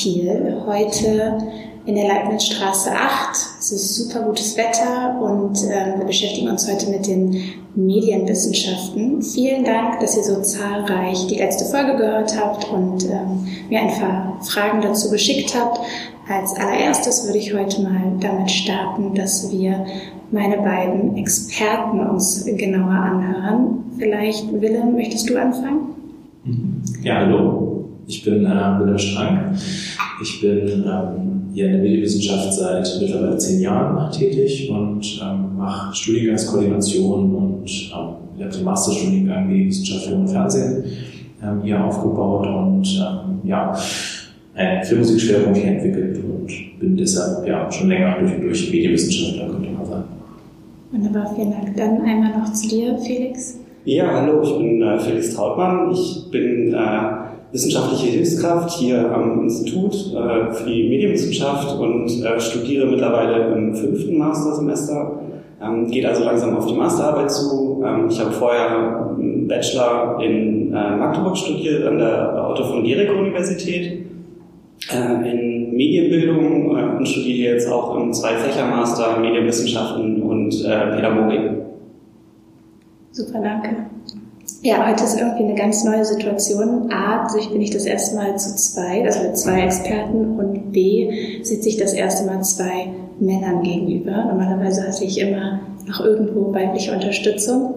Kiel. Heute in der Leibnizstraße 8. Es ist super gutes Wetter und äh, wir beschäftigen uns heute mit den Medienwissenschaften. Vielen Dank, dass ihr so zahlreich die letzte Folge gehört habt und ähm, mir ein paar Fragen dazu geschickt habt. Als allererstes würde ich heute mal damit starten, dass wir meine beiden Experten uns genauer anhören. Vielleicht, Willem, möchtest du anfangen? Ja, hallo. Ich bin äh, Willem Strank. Ich bin ähm, hier in der Medienwissenschaft seit mittlerweile zehn Jahren tätig und ähm, mache Studiengangskoordination und ähm, habe den Masterstudiengang Medienwissenschaft Film und Fernsehen ähm, hier aufgebaut und ähm, ja, einen Filmmusikschwerpunkt hier entwickelt und bin deshalb ja schon länger durch und durch Medienwissenschaftler, könnte man sagen. Wunderbar, vielen Dank. Dann einmal noch zu dir, Felix. Ja, hallo, ich bin äh, Felix Trautmann. Ich bin äh, wissenschaftliche Hilfskraft hier am Institut äh, für die Medienwissenschaft und äh, studiere mittlerweile im fünften Mastersemester. Ähm, geht also langsam auf die Masterarbeit zu. Ähm, ich habe vorher einen Bachelor in äh, Magdeburg studiert an der Otto von Guericke Universität in Medienbildung und studiere jetzt auch im Zwei-Fächer-Master Medienwissenschaften und Pädagogik. Super, danke. Ja, heute ist irgendwie eine ganz neue Situation. A, bin ich das erste Mal zu zwei, also mit zwei Experten und B, sitze ich das erste Mal zwei Männern gegenüber. Normalerweise hatte ich immer noch irgendwo weibliche Unterstützung.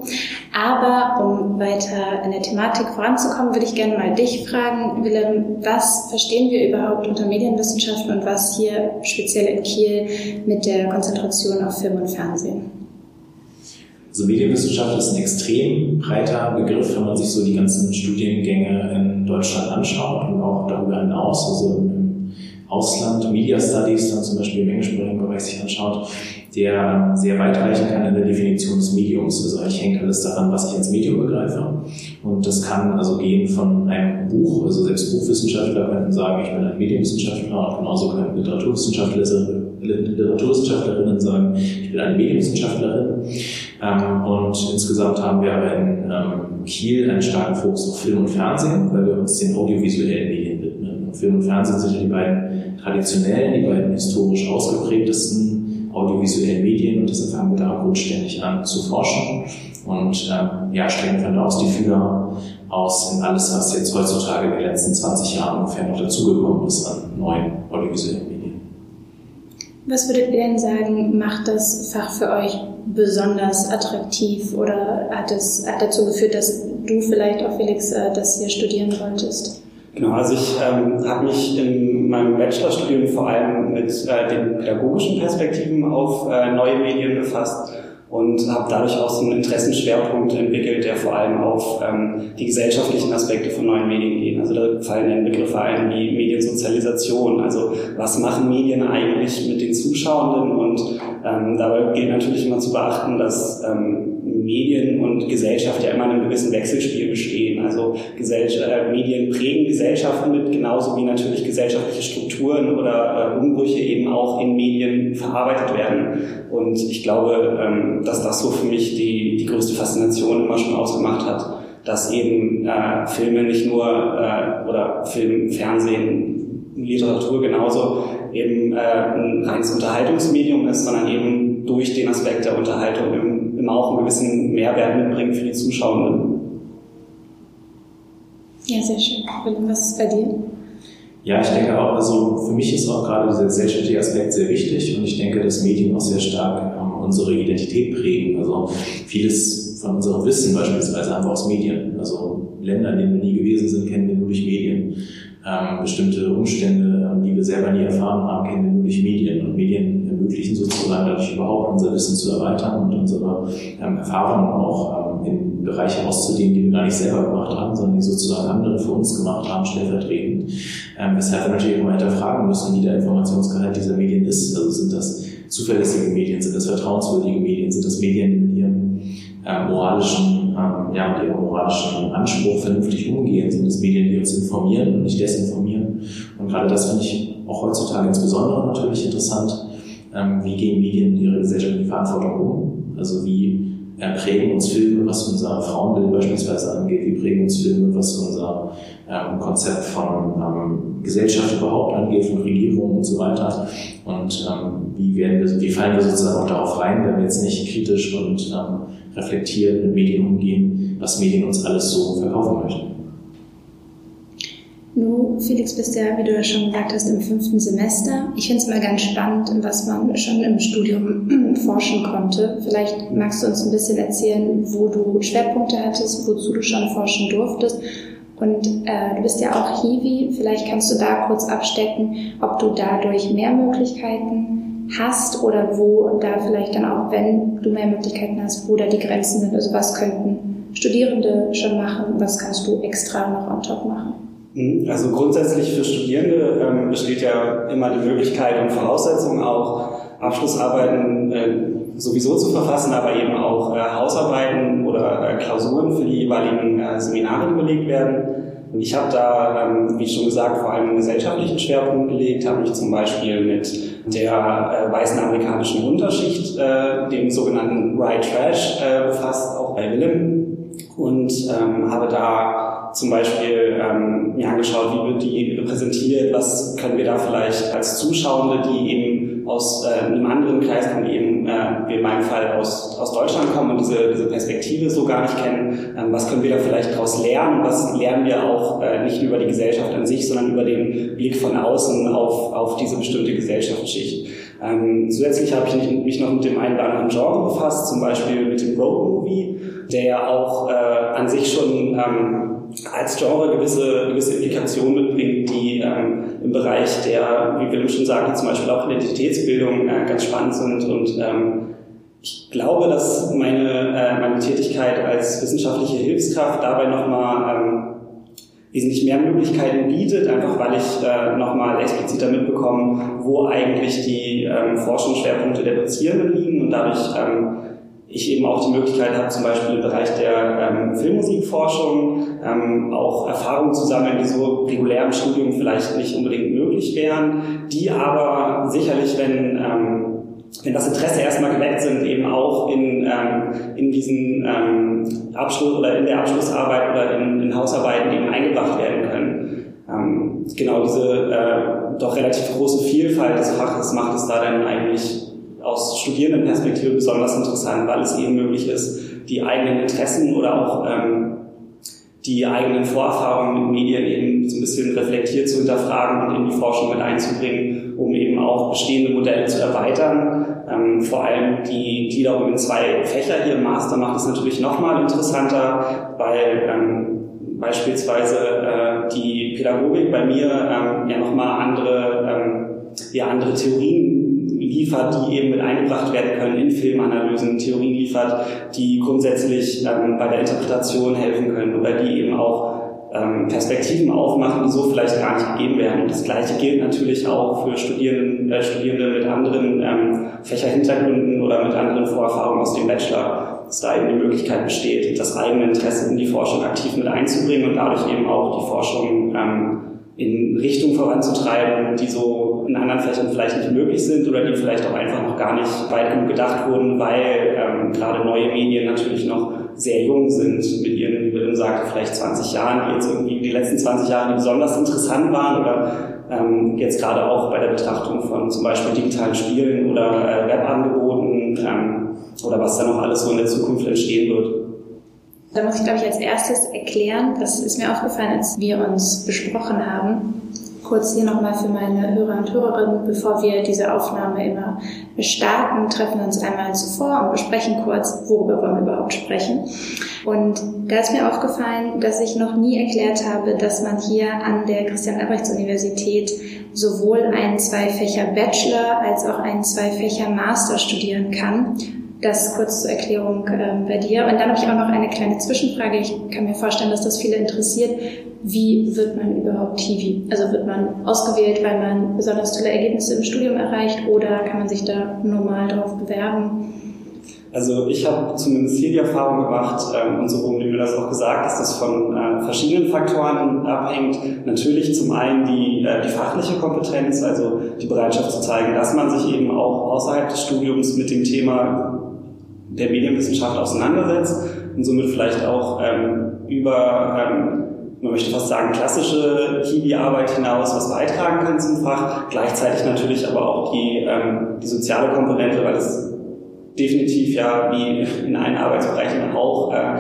Aber um weiter in der Thematik voranzukommen, würde ich gerne mal dich fragen, Willem, was verstehen wir überhaupt unter Medienwissenschaften und was hier speziell in Kiel mit der Konzentration auf Film und Fernsehen? Also Medienwissenschaft ist ein extrem breiter Begriff, wenn man sich so die ganzen Studiengänge in Deutschland anschaut und auch darüber hinaus, also im Ausland, Media Studies dann zum Beispiel im englischsprachigen Bereich sich anschaut, der sehr weit reichen kann in der Definition des Mediums. Also eigentlich hängt alles daran, was ich als Medium begreife. Und das kann also gehen von einem Buch, also selbst Buchwissenschaftler könnten sagen, ich bin ein Medienwissenschaftler und genauso könnten Literaturwissenschaftler Literaturwissenschaftlerinnen sagen, ich bin eine Medienwissenschaftlerin. Ähm, und insgesamt haben wir aber in ähm, Kiel einen starken Fokus auf Film und Fernsehen, weil wir uns den audiovisuellen Medien widmen. Film und Fernsehen sind ja die beiden traditionellen, die beiden historisch ausgeprägtesten audiovisuellen Medien und deshalb fangen wir da grundständig an zu forschen und ähm, ja, strecken von da aus die Fühler aus in alles, was jetzt heutzutage in den letzten 20 Jahren ungefähr noch dazugekommen ist an neuen audiovisuellen Medien. Was würdet ihr denn sagen, macht das Fach für euch besonders attraktiv oder hat es hat dazu geführt, dass du vielleicht auch, Felix, äh, das hier studieren wolltest? Genau, also ich ähm, habe mich in meinem Bachelorstudium vor allem mit äh, den pädagogischen Perspektiven auf äh, neue Medien befasst und habe dadurch auch so einen Interessenschwerpunkt entwickelt, der vor allem auf ähm, die gesellschaftlichen Aspekte von neuen Medien geht. Also da fallen dann Begriffe ein wie Mediensozialisation, also was machen Medien eigentlich mit den Zuschauenden und ähm, dabei gilt natürlich immer zu beachten, dass ähm, Medien und Gesellschaft ja immer in einem gewissen Wechselspiel bestehen. Also Gesellschaft, äh, Medien prägen Gesellschaften mit, genauso wie natürlich gesellschaftliche Strukturen oder äh, Umbrüche eben auch in Medien verarbeitet werden. Und ich glaube, ähm, dass das so für mich die, die größte Faszination immer schon ausgemacht hat, dass eben äh, Filme nicht nur äh, oder Film, Fernsehen, Literatur genauso eben äh, ein reines Unterhaltungsmedium ist, sondern eben durch den Aspekt der Unterhaltung immer auch einen gewissen Mehrwert mitbringt für die Zuschauenden. Ja, sehr schön. Was ist bei dir? Ja, ich denke auch, also für mich ist auch gerade dieser gesellschaftliche Aspekt sehr wichtig und ich denke, dass Medien auch sehr stark ähm, unsere Identität prägen. Also vieles von unserem Wissen beispielsweise haben wir aus Medien. Also Länder, in denen wir nie gewesen sind, kennen wir nur durch Medien. Ähm, bestimmte Umstände, ähm, die wir selber nie erfahren haben, kennen wir durch Medien. Und Medien ermöglichen sozusagen dadurch überhaupt unser Wissen zu erweitern und unsere ähm, Erfahrungen auch ähm, in Bereiche auszudehnen, die wir gar nicht selber gemacht haben, sondern die sozusagen andere für uns gemacht haben, stellvertretend. Ähm, weshalb wir natürlich immer hinterfragen müssen, wie der Informationsgehalt dieser Medien ist. Also sind das zuverlässige Medien, sind das vertrauenswürdige Medien, sind das Medien, die mit ihrem äh, moralischen, ähm, ja, mit ihrem moralischen Anspruch vernünftig umgehen, sind das Medien, die uns informieren und nicht desinformieren. Und gerade das finde ich auch heutzutage insbesondere natürlich interessant. Ähm, wie gehen Medien mit ihrer gesellschaftlichen Verantwortung um? Also wie prägen uns Filme, was unser Frauenbild beispielsweise angeht, wie prägen uns Filme, was unser ähm, Konzept von ähm, Gesellschaft überhaupt angeht, von Regierung und so weiter. Und ähm, wie, werden wir, wie fallen wir sozusagen auch darauf rein, wenn wir jetzt nicht kritisch und ähm, reflektiert mit Medien umgehen, was Medien uns alles so verkaufen möchten. Du, Felix, bist ja, wie du ja schon gesagt hast, im fünften Semester. Ich finde es immer ganz spannend, was man schon im Studium forschen konnte. Vielleicht magst du uns ein bisschen erzählen, wo du Schwerpunkte hattest, wozu du schon forschen durftest. Und äh, du bist ja auch Hiwi. Vielleicht kannst du da kurz abstecken, ob du dadurch mehr Möglichkeiten hast oder wo da vielleicht dann auch, wenn du mehr Möglichkeiten hast, wo da die Grenzen sind. Also was könnten Studierende schon machen, was kannst du extra noch on top machen? Mhm. Also grundsätzlich für Studierende ähm, besteht ja immer die Möglichkeit und Voraussetzung auch, Abschlussarbeiten äh, sowieso zu verfassen, aber eben auch äh, Hausarbeiten oder äh, Klausuren für die jeweiligen äh, Seminare, die belegt werden. Und ich habe da, ähm, wie schon gesagt, vor allem einen gesellschaftlichen Schwerpunkt gelegt, habe mich zum Beispiel mit der äh, weißen amerikanischen Unterschicht, äh, dem sogenannten White Trash, befasst, auch bei Willem, und ähm, habe da zum Beispiel ähm, mir angeschaut, wie wird die repräsentiert, was können wir da vielleicht als Zuschauende, die eben aus äh, einem anderen Kreis kommen, eben, äh, wie in meinem Fall aus, aus Deutschland kommen und diese, diese Perspektive so gar nicht kennen, ähm, was können wir da vielleicht daraus lernen, was lernen wir auch äh, nicht über die Gesellschaft an sich, sondern über den Blick von außen auf, auf diese bestimmte Gesellschaftsschicht. Ähm, zusätzlich habe ich mich noch mit dem einen oder anderen Genre befasst, zum Beispiel mit dem Road Movie, der ja auch äh, an sich schon ähm, als Genre gewisse, gewisse Implikationen mitbringt, die ähm, im Bereich der, wie Willem schon sagte, zum Beispiel auch Identitätsbildung äh, ganz spannend sind. Und ähm, ich glaube, dass meine, äh, meine Tätigkeit als wissenschaftliche Hilfskraft dabei nochmal ähm, wesentlich mehr Möglichkeiten bietet, einfach weil ich äh, nochmal expliziter mitbekomme, wo eigentlich die ähm, Forschungsschwerpunkte der Dozierenden liegen und dadurch ähm, ich eben auch die Möglichkeit habe, zum Beispiel im Bereich der ähm, Filmmusikforschung ähm, auch Erfahrungen zu sammeln, die so regulär im Studium vielleicht nicht unbedingt möglich wären, die aber sicherlich, wenn, ähm, wenn das Interesse erstmal geweckt sind, eben auch in, ähm, in diesen ähm, Abschluss oder in der Abschlussarbeit oder in, in Hausarbeiten eben eingebracht werden können. Ähm, genau diese äh, doch relativ große Vielfalt des Faches macht es da dann eigentlich aus Studierendenperspektive besonders interessant, weil es eben möglich ist, die eigenen Interessen oder auch ähm, die eigenen Vorerfahrungen mit Medien eben so ein bisschen reflektiert zu hinterfragen und in die Forschung mit einzubringen, um eben auch bestehende Modelle zu erweitern. Ähm, vor allem die Gliederung in zwei Fächer hier im Master macht es natürlich nochmal interessanter, weil ähm, beispielsweise äh, die Pädagogik bei mir ähm, ja nochmal andere, ähm, ja, andere Theorien liefert, die eben mit eingebracht werden können in Filmanalysen, Theorien liefert, die grundsätzlich ähm, bei der Interpretation helfen können oder die eben auch ähm, Perspektiven aufmachen, die so vielleicht gar nicht gegeben werden. Und das Gleiche gilt natürlich auch für Studierenden, äh, Studierende mit anderen ähm, Fächerhintergründen oder mit anderen Vorerfahrungen aus dem Bachelor, dass da eben die Möglichkeit besteht, das eigene Interesse in die Forschung aktiv mit einzubringen und dadurch eben auch die Forschung ähm, in Richtung voranzutreiben, die so in anderen Fächern vielleicht nicht möglich sind oder die vielleicht auch einfach noch gar nicht weit genug gedacht wurden, weil ähm, gerade neue Medien natürlich noch sehr jung sind mit ihren, wie Willem sagte, vielleicht 20 Jahren, die jetzt irgendwie die letzten 20 Jahre die besonders interessant waren oder ähm, jetzt gerade auch bei der Betrachtung von zum Beispiel digitalen Spielen oder äh, Webangeboten ähm, oder was da noch alles so in der Zukunft entstehen wird. Da muss ich, glaube ich, als erstes erklären, das ist mir aufgefallen, als wir uns besprochen haben, kurz hier nochmal für meine Hörer und Hörerinnen, bevor wir diese Aufnahme immer starten, treffen wir uns einmal zuvor und besprechen kurz, worüber wir überhaupt sprechen. Und da ist mir aufgefallen, dass ich noch nie erklärt habe, dass man hier an der Christian-Albrechts-Universität sowohl einen Zwei-Fächer-Bachelor als auch einen Zwei-Fächer-Master studieren kann das kurz zur Erklärung äh, bei dir. Und dann habe ich auch noch eine kleine Zwischenfrage. Ich kann mir vorstellen, dass das viele interessiert. Wie wird man überhaupt TV? Also wird man ausgewählt, weil man besonders tolle Ergebnisse im Studium erreicht oder kann man sich da normal darauf bewerben? Also ich habe zumindest hier die Erfahrung gemacht, ähm, und so wurde mir das auch gesagt, dass das von äh, verschiedenen Faktoren abhängt. Natürlich zum einen die, äh, die fachliche Kompetenz, also die Bereitschaft zu zeigen, dass man sich eben auch außerhalb des Studiums mit dem Thema der Medienwissenschaft auseinandersetzt und somit vielleicht auch ähm, über, ähm, man möchte fast sagen, klassische Hiwi-Arbeit hinaus was beitragen kann zum Fach. Gleichzeitig natürlich aber auch die, ähm, die soziale Komponente, weil es definitiv ja wie in allen Arbeitsbereichen auch äh,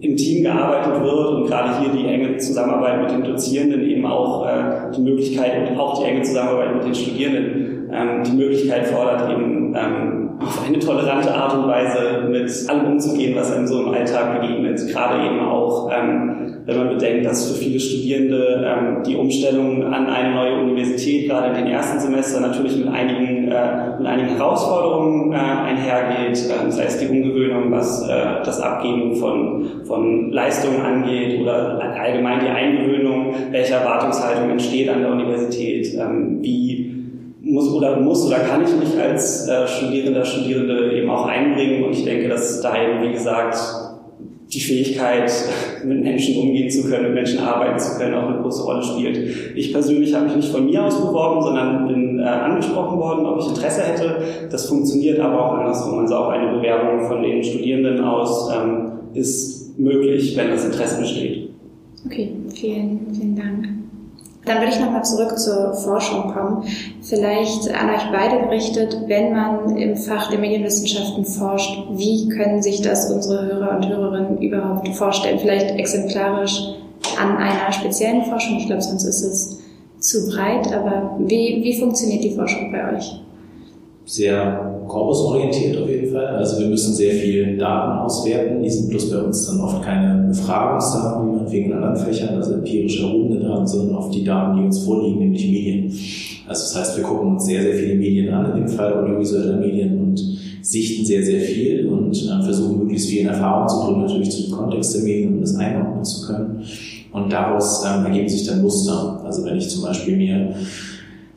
im Team gearbeitet wird und gerade hier die enge Zusammenarbeit mit den Dozierenden eben auch äh, die Möglichkeit und auch die enge Zusammenarbeit mit den Studierenden ähm, die Möglichkeit fordert, eben ähm, auf eine tolerante Art und Weise mit allem umzugehen, was einem so im Alltag begegnet. Gerade eben auch, ähm, wenn man bedenkt, dass für viele Studierende ähm, die Umstellung an eine neue Universität, gerade in den ersten Semester, natürlich mit einigen, äh, mit einigen Herausforderungen äh, einhergeht, äh, sei es die Umgewöhnung, was äh, das Abgeben von, von Leistungen angeht oder allgemein die Eingewöhnung, welche Erwartungshaltung entsteht an der Universität, ähm, wie muss oder muss oder kann ich mich als äh, Studierender, Studierende eben auch einbringen. Und ich denke, dass da eben, wie gesagt, die Fähigkeit, mit Menschen umgehen zu können, mit Menschen arbeiten zu können, auch eine große Rolle spielt. Ich persönlich habe mich nicht von mir aus beworben, sondern bin äh, angesprochen worden, ob ich Interesse hätte. Das funktioniert aber auch andersrum. Also auch eine Bewerbung von den Studierenden aus ähm, ist möglich, wenn das Interesse besteht. Okay, vielen, vielen Dank. Dann würde ich nochmal zurück zur Forschung kommen. Vielleicht an euch beide gerichtet, wenn man im Fach der Medienwissenschaften forscht, wie können sich das unsere Hörer und Hörerinnen überhaupt vorstellen? Vielleicht exemplarisch an einer speziellen Forschung. Ich glaube, sonst ist es zu breit, aber wie, wie funktioniert die Forschung bei euch? Sehr korpusorientiert auf jeden Fall. Also wir müssen sehr viel Daten auswerten. Die sind bloß bei uns dann oft keine Befragungsdaten, wie man wegen anderen Fächern, also empirisch erhobene Daten, sondern oft die Daten, die uns vorliegen, nämlich Medien. Also das heißt, wir gucken uns sehr, sehr viele Medien an, in dem Fall audiovisuelle Medien und sichten sehr, sehr viel und äh, versuchen möglichst viel in Erfahrung zu bringen, natürlich zu dem Kontext der Medien, um das einordnen zu können. Und daraus ähm, ergeben sich dann Muster. Also wenn ich zum Beispiel mir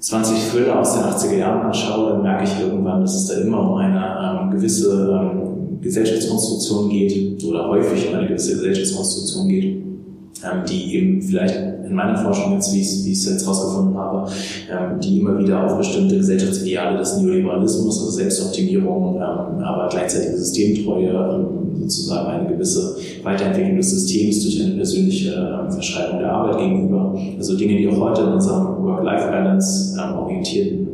20 Thriller aus den 80er Jahren anschaue, dann merke ich irgendwann, dass es da immer um eine ähm, gewisse ähm, Gesellschaftskonstruktion geht oder häufig um eine gewisse Gesellschaftskonstruktion geht, ähm, die eben vielleicht in meiner Forschung jetzt, wie ich es jetzt herausgefunden habe, ähm, die immer wieder auf bestimmte Gesellschaftsideale des Neoliberalismus, also Selbstoptimierung, ähm, aber gleichzeitig Systemtreue, ähm, sozusagen eine gewisse Weiterentwicklung des Systems durch eine persönliche ähm, Verschreibung der Arbeit gegenüber. Also Dinge, die auch heute in unserem Work-Life-Balance ähm, orientierten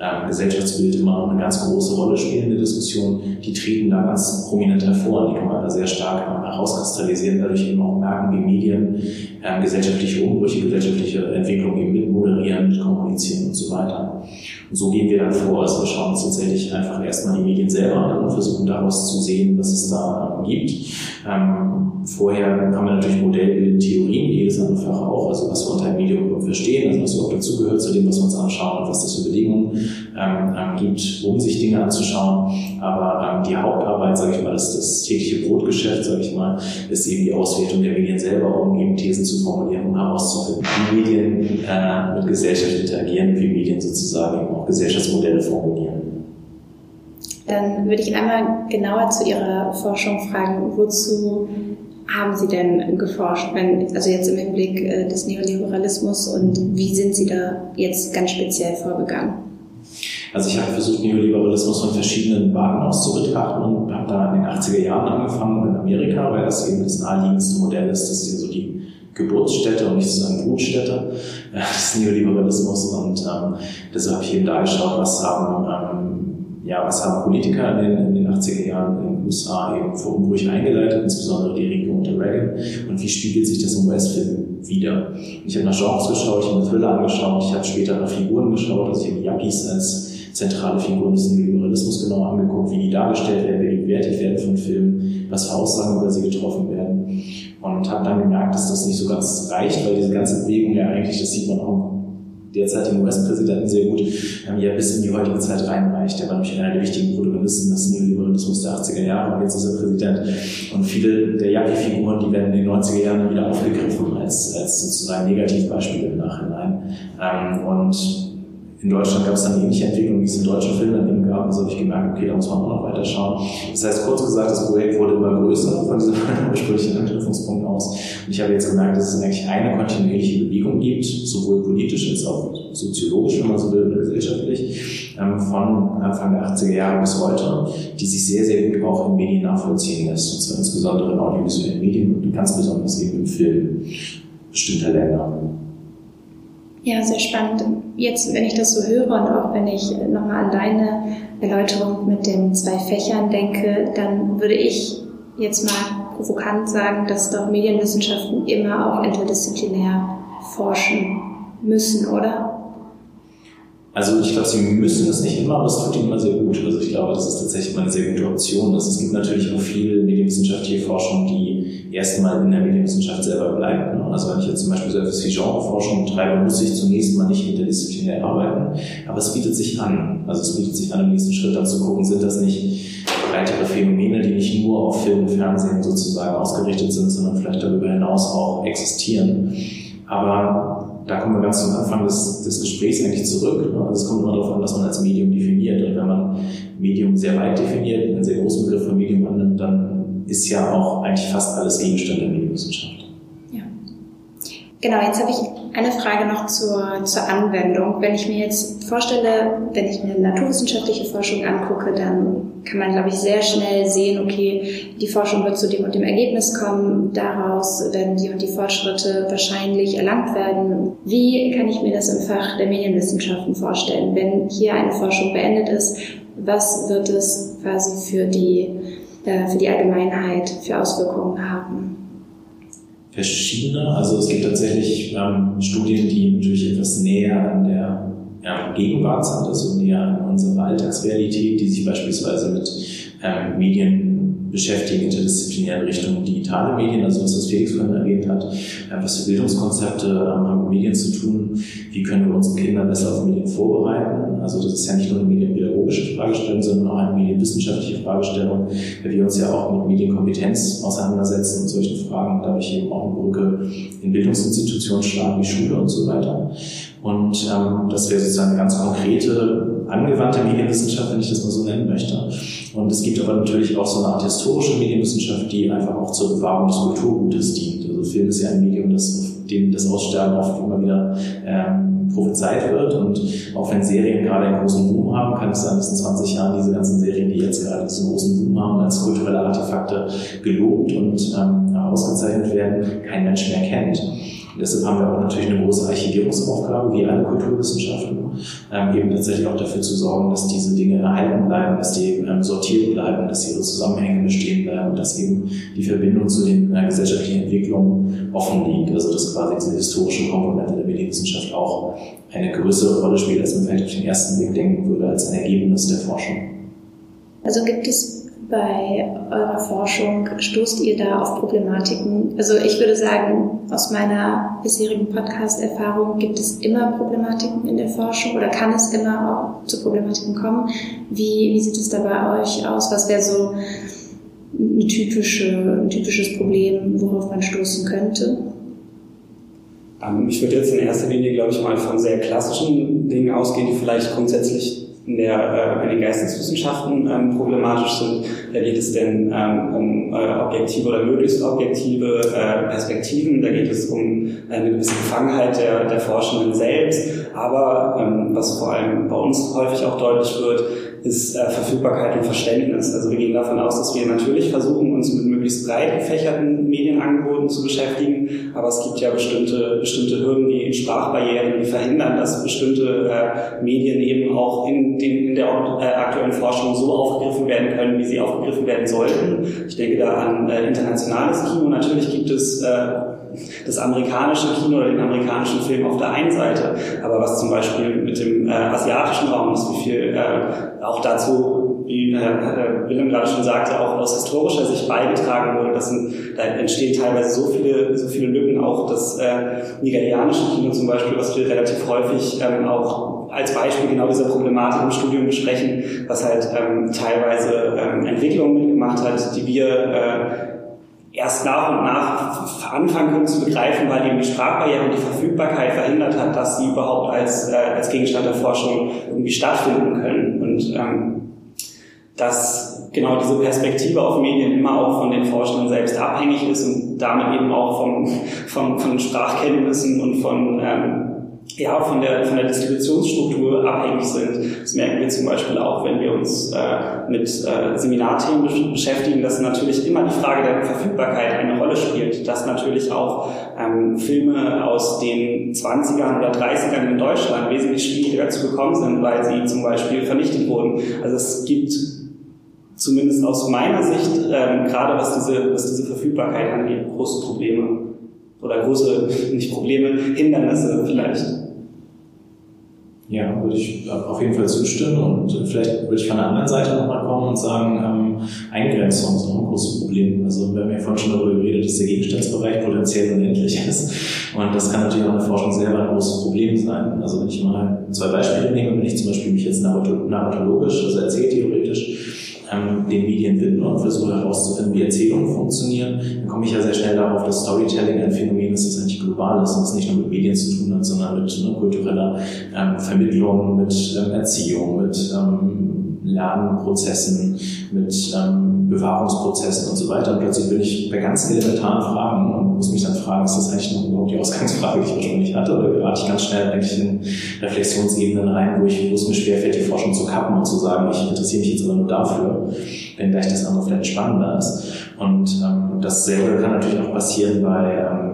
ähm, Gesellschaftsbild immer eine ganz große Rolle spielen in der Diskussion, die treten da ganz prominent hervor und die kann man da sehr stark herauskristallisieren, dadurch eben auch merken, wie Medien ähm, gesellschaftliche Umbrüche, gesellschaftliche Entwicklung eben mit moderieren, mit kommunizieren und so weiter. Und so gehen wir dann vor. Also wir schauen uns tatsächlich einfach erstmal die Medien selber an und versuchen daraus zu sehen, was es da ähm, gibt. Ähm, vorher haben wir natürlich Modellbilden, Theorien, jedes andere Fach auch, also was wir unter einem Medium verstehen, also was überhaupt dazugehört zu dem, was wir uns anschauen und was das für Bedingungen ähm, ähm, gibt, um sich Dinge anzuschauen. Aber ähm, die Hauptarbeit, sage ich mal, das, das tägliche Brotgeschäft, sage ich mal, ist eben die Auswertung der Medien selber, um eben Thesen zu formulieren, um herauszufinden, wie Medien äh, mit Gesellschaft interagieren, wie Medien sozusagen auch Gesellschaftsmodelle formulieren. Dann würde ich einmal genauer zu Ihrer Forschung fragen, wozu haben Sie denn geforscht, wenn, also jetzt im Hinblick äh, des Neoliberalismus und wie sind Sie da jetzt ganz speziell vorgegangen? Also ich habe versucht, Neoliberalismus von verschiedenen Warten aus zu betrachten und habe da in den 80er Jahren angefangen in Amerika, weil das eben das naheliegendste Modell ist. Das ist ja so die Geburtsstätte und nicht sozusagen Brutstätte äh, des Neoliberalismus. Und ähm, deshalb habe ich eben da geschaut, was haben ähm, ja, was haben Politiker in den, in den 80er Jahren in den USA eben für Umbrüche eingeleitet, insbesondere die Regierung unter Reagan, und wie spiegelt sich das im US-Film wieder? Ich habe nach Genres geschaut, ich habe Thriller angeschaut, ich habe später nach Figuren geschaut, also ich habe Yuppies als zentrale Figuren des Neoliberalismus genau angeguckt, wie die dargestellt werden, wie die bewertet werden von Filmen, was für Aussagen über sie getroffen werden. Und habe dann gemerkt, dass das nicht so ganz reicht, weil diese ganze Bewegung ja eigentlich, das sieht man auch derzeitigen US-Präsidenten sehr gut, ähm, ja bis in die heutige Zeit reinreicht. Er war nämlich einer der wichtigen Protagonisten des Neoliberalismus der 80er Jahre und jetzt ist er Präsident. Und viele der Yuppie-Figuren, die werden in den 90er Jahren wieder aufgegriffen als, als sozusagen Negativbeispiele im Nachhinein. Ähm, und in Deutschland gab es dann ähnliche Entwicklung, wie es in deutschen Filmen eben gab. Also habe ich gemerkt, okay, da muss man auch noch weiter schauen. Das heißt, kurz gesagt, das Projekt wurde immer größer von diesem ursprünglichen Anknüpfungspunkt aus. Und ich habe jetzt gemerkt, dass es eigentlich eine kontinuierliche Bewegung gibt, sowohl politisch als auch soziologisch, wenn man so will, gesellschaftlich, ähm, von Anfang der 80er Jahre bis heute, die sich sehr, sehr gut auch in Medien nachvollziehen lässt. Und zwar insbesondere in audiovisuellen Medien und ganz besonders eben im Film bestimmter Länder. Ja, sehr spannend. Jetzt, wenn ich das so höre und auch wenn ich nochmal an deine Erläuterung mit den zwei Fächern denke, dann würde ich jetzt mal provokant sagen, dass doch Medienwissenschaften immer auch interdisziplinär forschen müssen, oder? Also ich glaube, sie müssen es nicht immer, aber es tut ihnen immer sehr gut. Also ich glaube, das ist tatsächlich mal eine sehr gute Option. Also es gibt natürlich auch viel medienwissenschaftliche Forschung, die erstmal in der Medienwissenschaft selber bleibt. Ne? Also wenn ich jetzt zum Beispiel so etwas wie Genreforschung betreibe, muss ich zunächst mal nicht interdisziplinär arbeiten. Aber es bietet sich an. Also es bietet sich an, im nächsten Schritt dann zu gucken, sind das nicht weitere Phänomene, die nicht nur auf Film und Fernsehen sozusagen ausgerichtet sind, sondern vielleicht darüber hinaus auch existieren. Aber da kommen wir ganz zum Anfang des, des Gesprächs eigentlich zurück. Ne? Also es kommt immer darauf an, was man als Medium definiert. Und wenn man Medium sehr weit definiert, einen sehr großen Begriff von Medium annimmt, dann ist ja auch eigentlich fast alles Gegenstand der Medienwissenschaft. Genau, jetzt habe ich eine Frage noch zur, zur Anwendung. Wenn ich mir jetzt vorstelle, wenn ich mir naturwissenschaftliche Forschung angucke, dann kann man, glaube ich, sehr schnell sehen, okay, die Forschung wird zu dem und dem Ergebnis kommen, daraus werden die und die Fortschritte wahrscheinlich erlangt werden. Wie kann ich mir das im Fach der Medienwissenschaften vorstellen? Wenn hier eine Forschung beendet ist, was wird es quasi für die, äh, für die Allgemeinheit für Auswirkungen haben? Verschiedene, also es gibt tatsächlich ähm, Studien, die natürlich etwas näher an der ja, Gegenwart sind, also näher an unsere Alltagsrealität, die sich beispielsweise mit ähm, Medien beschäftigen, interdisziplinären Richtungen, digitale Medien, also was, was Felix vorhin erwähnt hat, äh, was für Bildungskonzepte ähm, haben mit Medien zu tun, wie können wir unsere Kinder besser auf Medien vorbereiten. Also das ist ja nicht nur eine medienpädagogische Fragestellung, sondern auch eine medienwissenschaftliche Fragestellung, weil wir uns ja auch mit Medienkompetenz auseinandersetzen und solchen Fragen dadurch eben auch eine Brücke in Bildungsinstitutionen schlagen, wie Schule und so weiter. Und ähm, das wäre sozusagen eine ganz konkrete, angewandte Medienwissenschaft, wenn ich das mal so nennen möchte. Und es gibt aber natürlich auch so eine Art historische Medienwissenschaft, die einfach auch zur Bewahrung des Kulturgutes dient. Also Film ist ja ein Medium, das dem das Aussterben oft immer wieder ähm, prophezeit wird. Und auch wenn Serien gerade einen großen Boom haben, kann es sein, dass in 20 Jahren diese ganzen Serien, die jetzt gerade diesen großen Boom haben, als kulturelle Artefakte gelobt und ähm, ausgezeichnet werden, kein Mensch mehr kennt. Deshalb haben wir auch natürlich eine große Archivierungsaufgabe, wie alle Kulturwissenschaften, ähm, eben tatsächlich auch dafür zu sorgen, dass diese Dinge erhalten bleiben, dass die ähm, sortiert bleiben, dass ihre Zusammenhänge bestehen bleiben, dass eben die Verbindung zu den äh, gesellschaftlichen Entwicklungen offen liegt. Also dass quasi diese historische Komponente der Medienwissenschaft auch eine größere Rolle spielt, als man vielleicht auf den ersten Blick denken würde, als ein Ergebnis der Forschung. Also gibt es bei eurer Forschung? Stoßt ihr da auf Problematiken? Also ich würde sagen, aus meiner bisherigen Podcast-Erfahrung gibt es immer Problematiken in der Forschung oder kann es immer auch zu Problematiken kommen. Wie, wie sieht es da bei euch aus? Was wäre so ein, typische, ein typisches Problem, worauf man stoßen könnte? Ähm, ich würde jetzt in erster Linie, glaube ich, mal von sehr klassischen Dingen ausgehen, die vielleicht grundsätzlich in, der, äh, in den Geisteswissenschaften ähm, problematisch sind. Da geht es denn ähm, um äh, objektive oder möglichst objektive äh, Perspektiven, da geht es um eine gewisse Befangenheit der, der Forschenden selbst, aber ähm, was vor allem bei uns häufig auch deutlich wird, ist äh, Verfügbarkeit und Verständnis. Also wir gehen davon aus, dass wir natürlich versuchen, uns mit möglichst breit gefächerten Medienangeboten zu beschäftigen, aber es gibt ja bestimmte, bestimmte Hürden wie Sprachbarrieren, die verhindern, dass bestimmte äh, Medien eben auch in, den, in der äh, aktuellen Forschung so aufgegriffen werden können, wie sie aufgegriffen werden sollten. Ich denke da an äh, internationales Kino. Natürlich gibt es äh, das amerikanische Kino oder den amerikanischen Film auf der einen Seite, aber was zum Beispiel mit dem äh, asiatischen Raum ist, wie viel äh, auch dazu, wie Willem gerade schon sagte, auch aus historischer Sicht beigetragen wurde. Das sind, da entstehen teilweise so viele, so viele Lücken, auch das äh, nigerianische Kino zum Beispiel, was wir relativ häufig ähm, auch als Beispiel genau dieser Problematik im Studium besprechen, was halt ähm, teilweise ähm, Entwicklungen mitgemacht hat, die wir äh, erst nach und nach anfangen können zu begreifen, weil eben die Sprachbarriere und die Verfügbarkeit verhindert hat, dass sie überhaupt als, äh, als Gegenstand der Forschung irgendwie stattfinden können. Und ähm, dass genau diese Perspektive auf Medien immer auch von den Forschenden selbst abhängig ist und damit eben auch vom, vom, von Sprachkenntnissen und von ähm, ja, von der, von der Distributionsstruktur abhängig sind. Das merken wir zum Beispiel auch, wenn wir uns äh, mit äh, Seminarthemen beschäftigen, dass natürlich immer die Frage der Verfügbarkeit eine Rolle spielt, dass natürlich auch ähm, Filme aus den 20ern oder 30ern in Deutschland wesentlich schwieriger zu bekommen sind, weil sie zum Beispiel vernichtet wurden. Also es gibt zumindest aus meiner Sicht, ähm, gerade was diese, was diese Verfügbarkeit angeht, große Probleme. Oder große, nicht Probleme, Hindernisse vielleicht. Ja, würde ich auf jeden Fall zustimmen und vielleicht würde ich von der anderen Seite nochmal kommen und sagen, ähm, Eingrenzung ist auch ein großes Problem. Also wir haben ja vorhin schon darüber geredet, dass der Gegenstandsbereich potenziell unendlich ist und das kann natürlich auch in der Forschung selber ein großes Problem sein. Also wenn ich mal zwei Beispiele nehme, wenn ich zum Beispiel mich jetzt narratologisch, also erzähltheoretisch, ähm, den Medien widme und versuche herauszufinden, wie Erzählungen funktionieren, dann komme ich ja sehr schnell darauf, dass Storytelling ein Phänomen ist, das eigentlich global ist und das nicht nur mit Medien zu tun hat, sondern mit ne, kultureller ähm, Vermittlung, mit ähm, Erziehung, mit ähm, Lernprozessen, mit ähm, Bewahrungsprozessen und so weiter. Und plötzlich bin ich bei ganz elementaren Fragen und muss mich dann fragen, ist das eigentlich noch überhaupt die Ausgangsfrage, die ich wahrscheinlich hatte, oder gerate ich ganz schnell eigentlich in Reflexionsebenen rein, wo, ich, wo es mir schwerfällt, die Forschung zu kappen und zu sagen, ich interessiere mich jetzt aber nur dafür, wenn gleich das andere vielleicht spannender ist. Und ähm, dasselbe kann natürlich auch passieren bei ähm,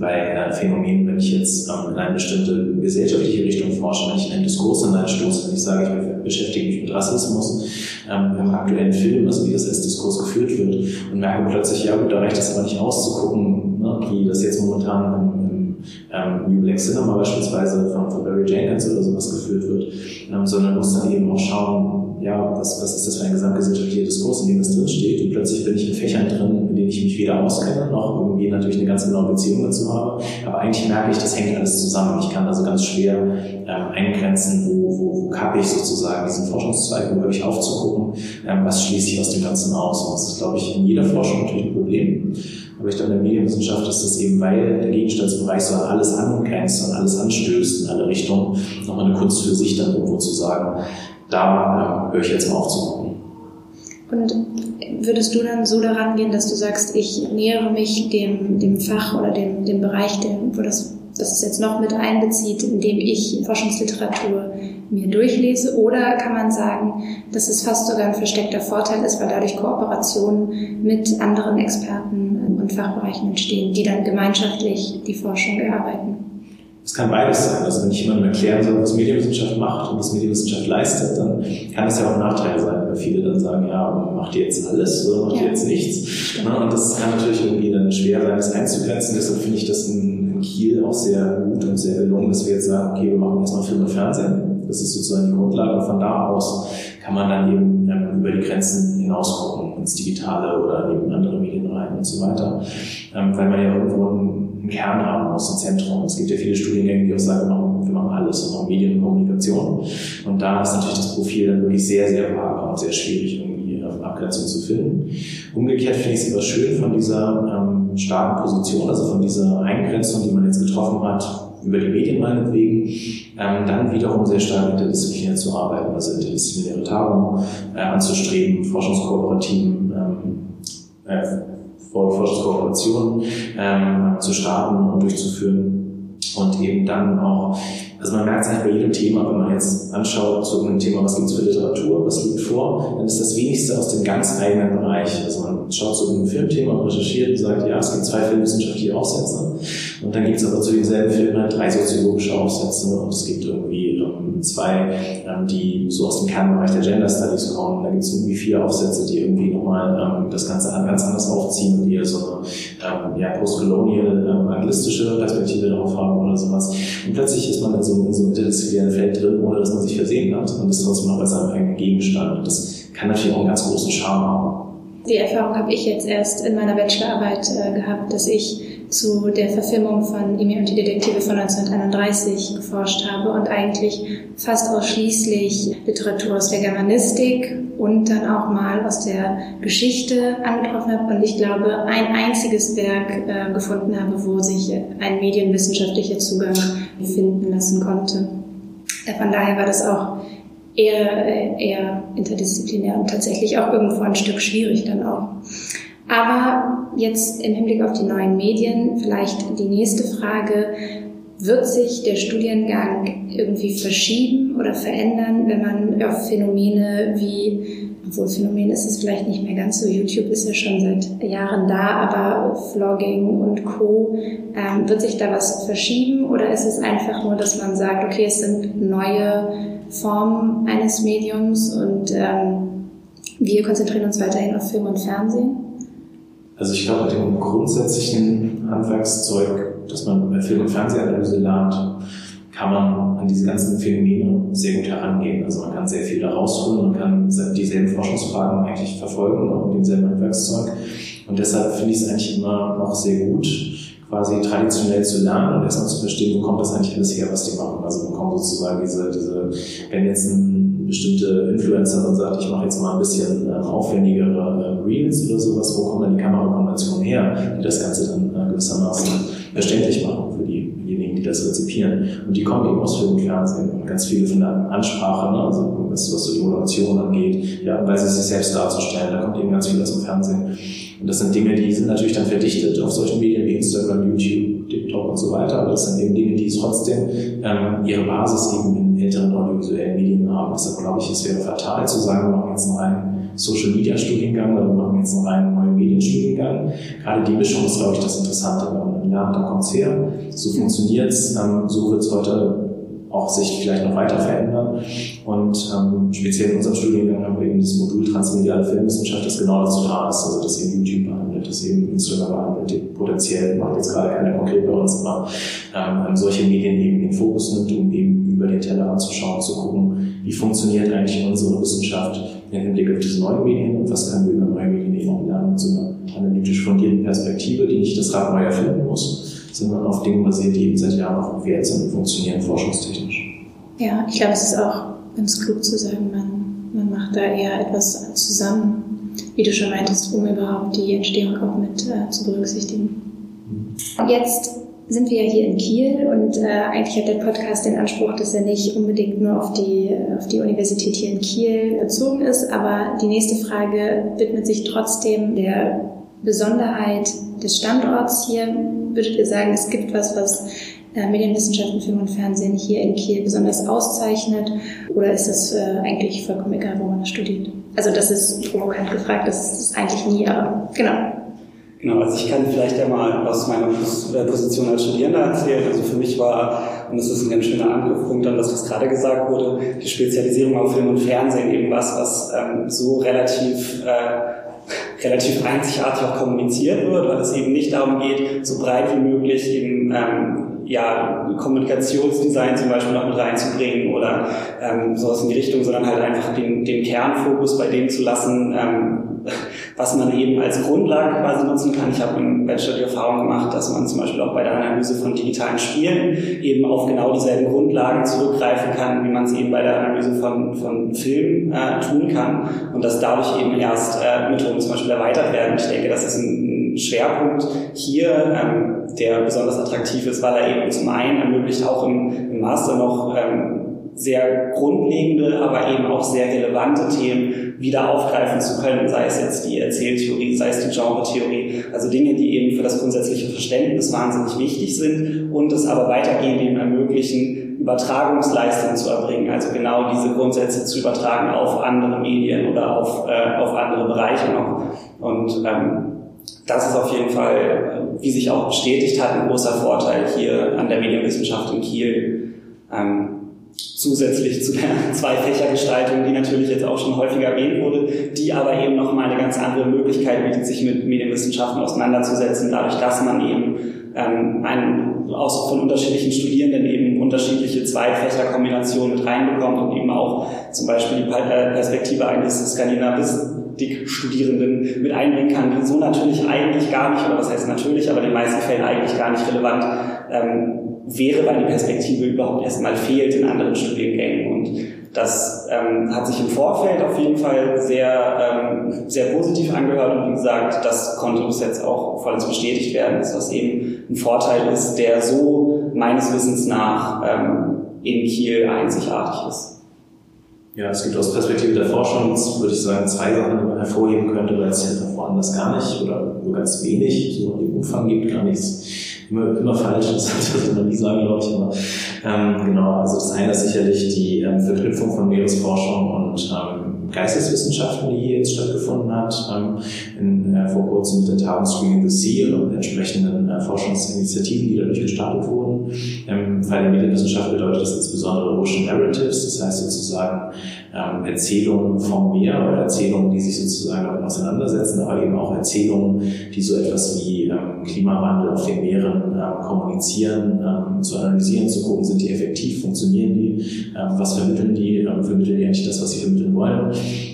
bei äh, Phänomenen, wenn ich jetzt ähm, in eine bestimmte gesellschaftliche Richtung forsche, wenn ich in einen Diskurs hineinstoße, wenn ich sage, ich beschäftige mich mit Rassismus, ähm, im aktuellen Film, also wie das als Diskurs geführt wird, und merke plötzlich, ja gut, da reicht es aber nicht auszugucken, ne, wie das jetzt momentan im, im ähm, New Black Cinema beispielsweise von, von Barry Jenkins oder sowas geführt wird, ähm, sondern muss dann eben auch schauen, ja, was, was ist das für ein gesamtgesellschaftlicher Diskurs, in dem das drinsteht. Und plötzlich bin ich in Fächern drin, in denen ich mich weder auskenne, noch irgendwie natürlich eine ganz genaue Beziehung dazu habe. Aber eigentlich merke ich, das hängt alles zusammen. Ich kann also ganz schwer ähm, eingrenzen, wo, wo, wo kappe ich sozusagen diesen Forschungszweig, wo höre ich aufzugucken, ähm, was schließe ich aus dem Ganzen aus. Und das ist, glaube ich, in jeder Forschung natürlich ein Problem. Aber ich glaube, in der Medienwissenschaft ist das eben, weil der Gegenstandsbereich so an alles angrenzt, an alles anstößt, in alle Richtungen, nochmal eine Kunst für sich dann irgendwo zu sagen, da äh, höre ich jetzt mal auf zu gucken. Und würdest du dann so daran gehen, dass du sagst, ich nähere mich dem, dem Fach oder dem, dem Bereich, dem, wo das, das es jetzt noch mit einbezieht, indem ich Forschungsliteratur mir durchlese? Oder kann man sagen, dass es fast sogar ein versteckter Vorteil ist, weil dadurch Kooperationen mit anderen Experten und Fachbereichen entstehen, die dann gemeinschaftlich die Forschung erarbeiten? Es kann beides sein. Also wenn ich jemandem erklären soll, was Medienwissenschaft macht und was Medienwissenschaft leistet, dann kann es ja auch ein Nachteil sein, weil viele dann sagen, ja, macht ihr jetzt alles oder macht ihr jetzt nichts? Und das kann natürlich irgendwie dann schwer sein, das einzugrenzen. Deshalb finde ich das in Kiel auch sehr gut und sehr gelungen, dass wir jetzt sagen, okay, wir machen jetzt mal Film und Fernsehen. Das ist sozusagen die Grundlage. Und von da aus kann man dann eben über die Grenzen hinaus gucken, ins Digitale oder eben andere Medien rein und so weiter. Ähm, weil man ja irgendwo ein einen Kern haben aus dem Zentrum. Es gibt ja viele Studiengänge, die auch sagen, wir machen, wir machen alles, wir machen Medien und Kommunikation. Und da ist natürlich das Profil dann wirklich sehr, sehr vage und sehr schwierig, irgendwie eine Abgrenzung zu finden. Umgekehrt finde ich es aber schön von dieser ähm, starken Position, also von dieser Eingrenzung, die man jetzt getroffen hat, über die Medien meinetwegen, ähm, dann wiederum sehr stark interdisziplinär zu arbeiten, also interdisziplinäre Tagungen äh, anzustreben, Forschungskooperativen ähm, äh, Forschungskooperationen ähm, zu starten und durchzuführen und eben dann auch also man merkt es eigentlich bei jedem Thema, wenn man jetzt anschaut zu einem Thema, was gibt es für Literatur, was liegt vor, dann ist das wenigste aus dem ganz eigenen Bereich. Also man schaut zu einem Filmthema und recherchiert und sagt, ja, es gibt zwei filmwissenschaftliche Aufsätze. Und dann gibt es aber zu denselben Filmen halt drei soziologische Aufsätze und es gibt irgendwie ähm, zwei, ähm, die so aus dem Kernbereich der Gender Studies kommen. Da gibt es irgendwie vier Aufsätze, die irgendwie nochmal ähm, das Ganze ganz anders aufziehen und eher so eine ähm, ja, postcolonial, ähm, anglistische Perspektive darauf haben oder sowas. Und plötzlich ist man in so so, in so einem interdisziplinären Feld drin, ohne dass man sich versehen hat und ist trotzdem noch bei seinem eigenen Gegenstand. Und das kann natürlich auch einen ganz großen Charme haben. Die Erfahrung habe ich jetzt erst in meiner Bachelorarbeit äh, gehabt, dass ich zu der Verfilmung von Emil und die Detektive von 1931 geforscht habe und eigentlich fast ausschließlich Literatur aus der Germanistik und dann auch mal aus der Geschichte angetroffen habe und ich glaube ein einziges Werk äh, gefunden habe, wo sich ein medienwissenschaftlicher Zugang finden lassen konnte. Äh, von daher war das auch eher, äh, eher interdisziplinär und tatsächlich auch irgendwo ein Stück schwierig dann auch. Aber jetzt im Hinblick auf die neuen Medien vielleicht die nächste Frage. Wird sich der Studiengang irgendwie verschieben oder verändern, wenn man auf Phänomene wie, obwohl Phänomen ist es vielleicht nicht mehr ganz so, YouTube ist ja schon seit Jahren da, aber Vlogging und Co. Ähm, wird sich da was verschieben oder ist es einfach nur, dass man sagt, okay, es sind neue Formen eines Mediums und ähm, wir konzentrieren uns weiterhin auf Film und Fernsehen? Also ich glaube, mit dem grundsätzlichen Handwerkszeug, das man bei Film- und Fernsehanalyse lernt, kann man an diese ganzen Phänomene sehr gut herangehen. Also man kann sehr viel da rausholen, man kann dieselben Forschungsfragen eigentlich verfolgen, auch mit demselben Handwerkszeug. Und deshalb finde ich es eigentlich immer noch sehr gut, quasi traditionell zu lernen und erstmal zu verstehen, wo kommt das eigentlich alles her, was die machen. Also wo kommt sozusagen diese, diese, wenn jetzt ein bestimmte Influencerin sagt, ich mache jetzt mal ein bisschen äh, aufwendigere äh, Reels oder sowas, wo kommen dann die Kamerakonventionen her, die das Ganze dann äh, gewissermaßen verständlich machen für diejenigen, die das rezipieren. Und die kommen eben aus Film und Fernsehen und ganz viele von der Ansprache, ne, also was, was so die Moderation angeht, ja, weil sie sich selbst darzustellen, da kommt eben ganz viel aus dem Fernsehen. Und das sind Dinge, die sind natürlich dann verdichtet auf solchen Medien wie Instagram, YouTube, TikTok und so weiter, aber das sind eben Dinge, die trotzdem ähm, ihre Basis eben in älteren audiovisuellen Medien haben. Deshalb glaube ich, es wäre fatal zu sagen, wir machen jetzt einen reinen Social Media Studiengang oder wir machen jetzt einen reinen neuen Medienstudiengang. Gerade die Mischung ist, glaube ich, das Interessante, wenn da kommt es her, so funktioniert es, ähm, so wird es heute auch sich vielleicht noch weiter verändern. Und ähm, speziell in unserem Studiengang haben wir eben das Modul Transmediale Filmwissenschaft, das genau dazu da ist, also das eben YouTube behandelt, das eben Instagram behandelt, potenziell macht jetzt gerade keiner konkret bei uns, aber ähm, solche Medien eben in den Fokus nimmt, um eben über den Teller anzuschauen, zu gucken, wie funktioniert eigentlich unsere Wissenschaft im Hinblick auf diese neuen Medien und was können wir über neue Medien eben auch lernen, so einer analytisch fundierten Perspektive, die nicht das Rad neu erfinden muss, sondern auf Dingen basiert, die eben seit Jahren auch bewährt sind und funktionieren forschungstechnisch. Ja, ich glaube, es ist auch ganz klug zu sagen, man, man macht da eher etwas zusammen, wie du schon meintest, um überhaupt die Entstehung auch mit äh, zu berücksichtigen. Mhm. Jetzt sind wir ja hier in Kiel und äh, eigentlich hat der Podcast den Anspruch, dass er nicht unbedingt nur auf die, auf die Universität hier in Kiel bezogen ist, aber die nächste Frage widmet sich trotzdem der Besonderheit des Standorts hier. Würdet ihr sagen, es gibt was, was äh, Medienwissenschaften, Film und Fernsehen hier in Kiel besonders auszeichnet? Oder ist es äh, eigentlich vollkommen egal, wo man studiert? Also das ist provokant gefragt, das ist eigentlich nie, aber genau. Genau, also ich kann vielleicht ja mal aus meiner Position als Studierender erzählen. Also für mich war, und das ist ein ganz schöner Angriffspunkt an das, was gerade gesagt wurde, die Spezialisierung auf Film und Fernsehen eben was, was ähm, so relativ äh, relativ einzigartig auch kommuniziert wird, weil es eben nicht darum geht, so breit wie möglich eben ähm, ja, Kommunikationsdesign zum Beispiel noch mit reinzubringen oder ähm, sowas in die Richtung, sondern halt einfach den, den Kernfokus bei dem zu lassen, ähm, was man eben als Grundlage quasi nutzen kann. Ich habe im Bachelor die Erfahrung gemacht, dass man zum Beispiel auch bei der Analyse von digitalen Spielen eben auf genau dieselben Grundlagen zurückgreifen kann, wie man es eben bei der Analyse von, von Filmen äh, tun kann und dass dadurch eben erst äh, Methoden zum Beispiel erweitert werden. Ich denke, das ist ein Schwerpunkt hier, ähm, der besonders attraktiv ist, weil er eben zum einen ermöglicht, auch im, im Master noch ähm, sehr grundlegende, aber eben auch sehr relevante Themen wieder aufgreifen zu können, sei es jetzt die Erzähltheorie, sei es die Genre-Theorie, also Dinge, die eben für das grundsätzliche Verständnis wahnsinnig wichtig sind und es aber weitergehend eben ermöglichen, Übertragungsleistungen zu erbringen, also genau diese Grundsätze zu übertragen auf andere Medien oder auf, äh, auf andere Bereiche noch. Und ähm, das ist auf jeden Fall, wie sich auch bestätigt hat, ein großer Vorteil hier an der Medienwissenschaft in Kiel. Ähm, zusätzlich zu der Zwei-Fächer-Gestaltung, die natürlich jetzt auch schon häufiger erwähnt wurde, die aber eben nochmal eine ganz andere Möglichkeit bietet, sich mit Medienwissenschaften auseinanderzusetzen, dadurch, dass man eben ähm, einen, aus, von unterschiedlichen Studierenden eben unterschiedliche Zwei-Fächer-Kombinationen mit reinbekommt und eben auch zum Beispiel die äh, Perspektive eines Skandinavis Journalistik-Studierenden mit einbringen kann, die so natürlich eigentlich gar nicht, oder was heißt natürlich, aber in den meisten Fällen eigentlich gar nicht relevant ähm, wäre, weil die Perspektive überhaupt erstmal fehlt in anderen Studiengängen. Und das ähm, hat sich im Vorfeld auf jeden Fall sehr, ähm, sehr positiv angehört und wie gesagt, das konnte bis jetzt auch vollends bestätigt werden, dass das eben ein Vorteil ist, der so meines Wissens nach ähm, in Kiel einzigartig ist. Ja, es gibt aus Perspektive der Forschung, würde ich sagen, zwei Sachen, die man hervorheben könnte, weil es ja woanders gar nicht oder nur ganz wenig so im Umfang gibt, gar nichts immer, immer falsch, das sollte man nie sagen, glaube ich, aber ähm, genau, also das eine ist sicherlich die ähm, Verknüpfung von Meeresforschung und ähm, Geisteswissenschaften, die hier jetzt stattgefunden hat, ähm, in, äh, vor kurzem mit der Tagung Screening the Sea und entsprechenden äh, Forschungsinitiativen, die dadurch gestartet wurden. Im Fall der Medienwissenschaft bedeutet das insbesondere Ocean Narratives, das heißt sozusagen ähm, Erzählungen vom Meer oder Erzählungen, die sich sozusagen damit auseinandersetzen, aber eben auch Erzählungen, die so etwas wie ähm, Klimawandel auf den Meeren ähm, kommunizieren, ähm, zu analysieren, zu gucken, sind die effektiv, funktionieren die, ähm, was vermitteln die, ähm, vermitteln die eigentlich das, was sie vermitteln wollen.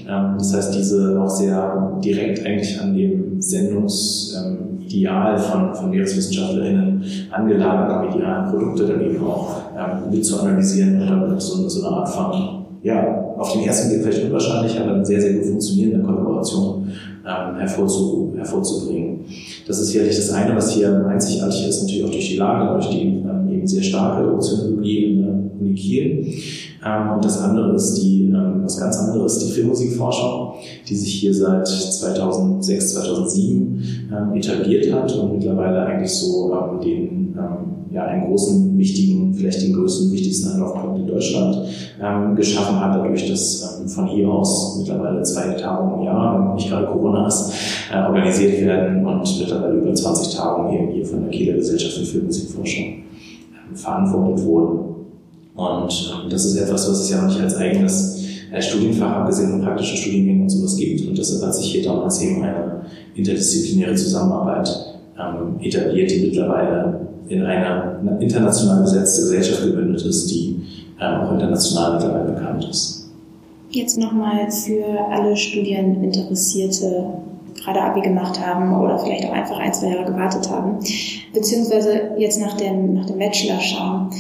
Das heißt, diese auch sehr direkt eigentlich an dem Sendungsideal von, von MeereswissenschaftlerInnen angelagert medialen Produkte dann eben auch ähm, mit zu analysieren und damit so, so eine Art von, ja, auf den ersten Blick vielleicht unwahrscheinlich, aber eine sehr, sehr gut funktionierende Kollaboration ähm, hervorzu, hervorzubringen. Das ist sicherlich das eine, was hier einzigartig ist, natürlich auch durch die Lage, durch die ähm, eben sehr starke der Uni Kiel. Ähm, und das andere ist die, ähm, was ganz anderes, die Filmmusikforschung, die sich hier seit 2006, 2007 ähm, etabliert hat und mittlerweile eigentlich so den, ja, einen großen, wichtigen, vielleicht den größten, wichtigsten Anlaufpunkt in Deutschland geschaffen hat, dadurch, dass von hier aus mittlerweile zwei Tagungen im Jahr, nicht gerade Corona ist, äh, organisiert werden und mittlerweile über 20 Tagungen hier von der Kieler Gesellschaft für Filmmusikforschung verantwortet wurden. Und ähm, das ist etwas, was es ja noch nicht als eigenes äh, Studienfach, abgesehen von praktischen Studiengängen und sowas gibt. Und deshalb hat sich hier damals eben eine interdisziplinäre Zusammenarbeit ähm, etabliert, die mittlerweile in einer international besetzte Gesellschaft gebündelt ist, die ähm, auch international mittlerweile bekannt ist. Jetzt nochmal für alle Studieninteressierte, gerade Abi gemacht haben oder vielleicht auch einfach ein, zwei Jahre gewartet haben, beziehungsweise jetzt nach dem, nach dem Bachelor schauen.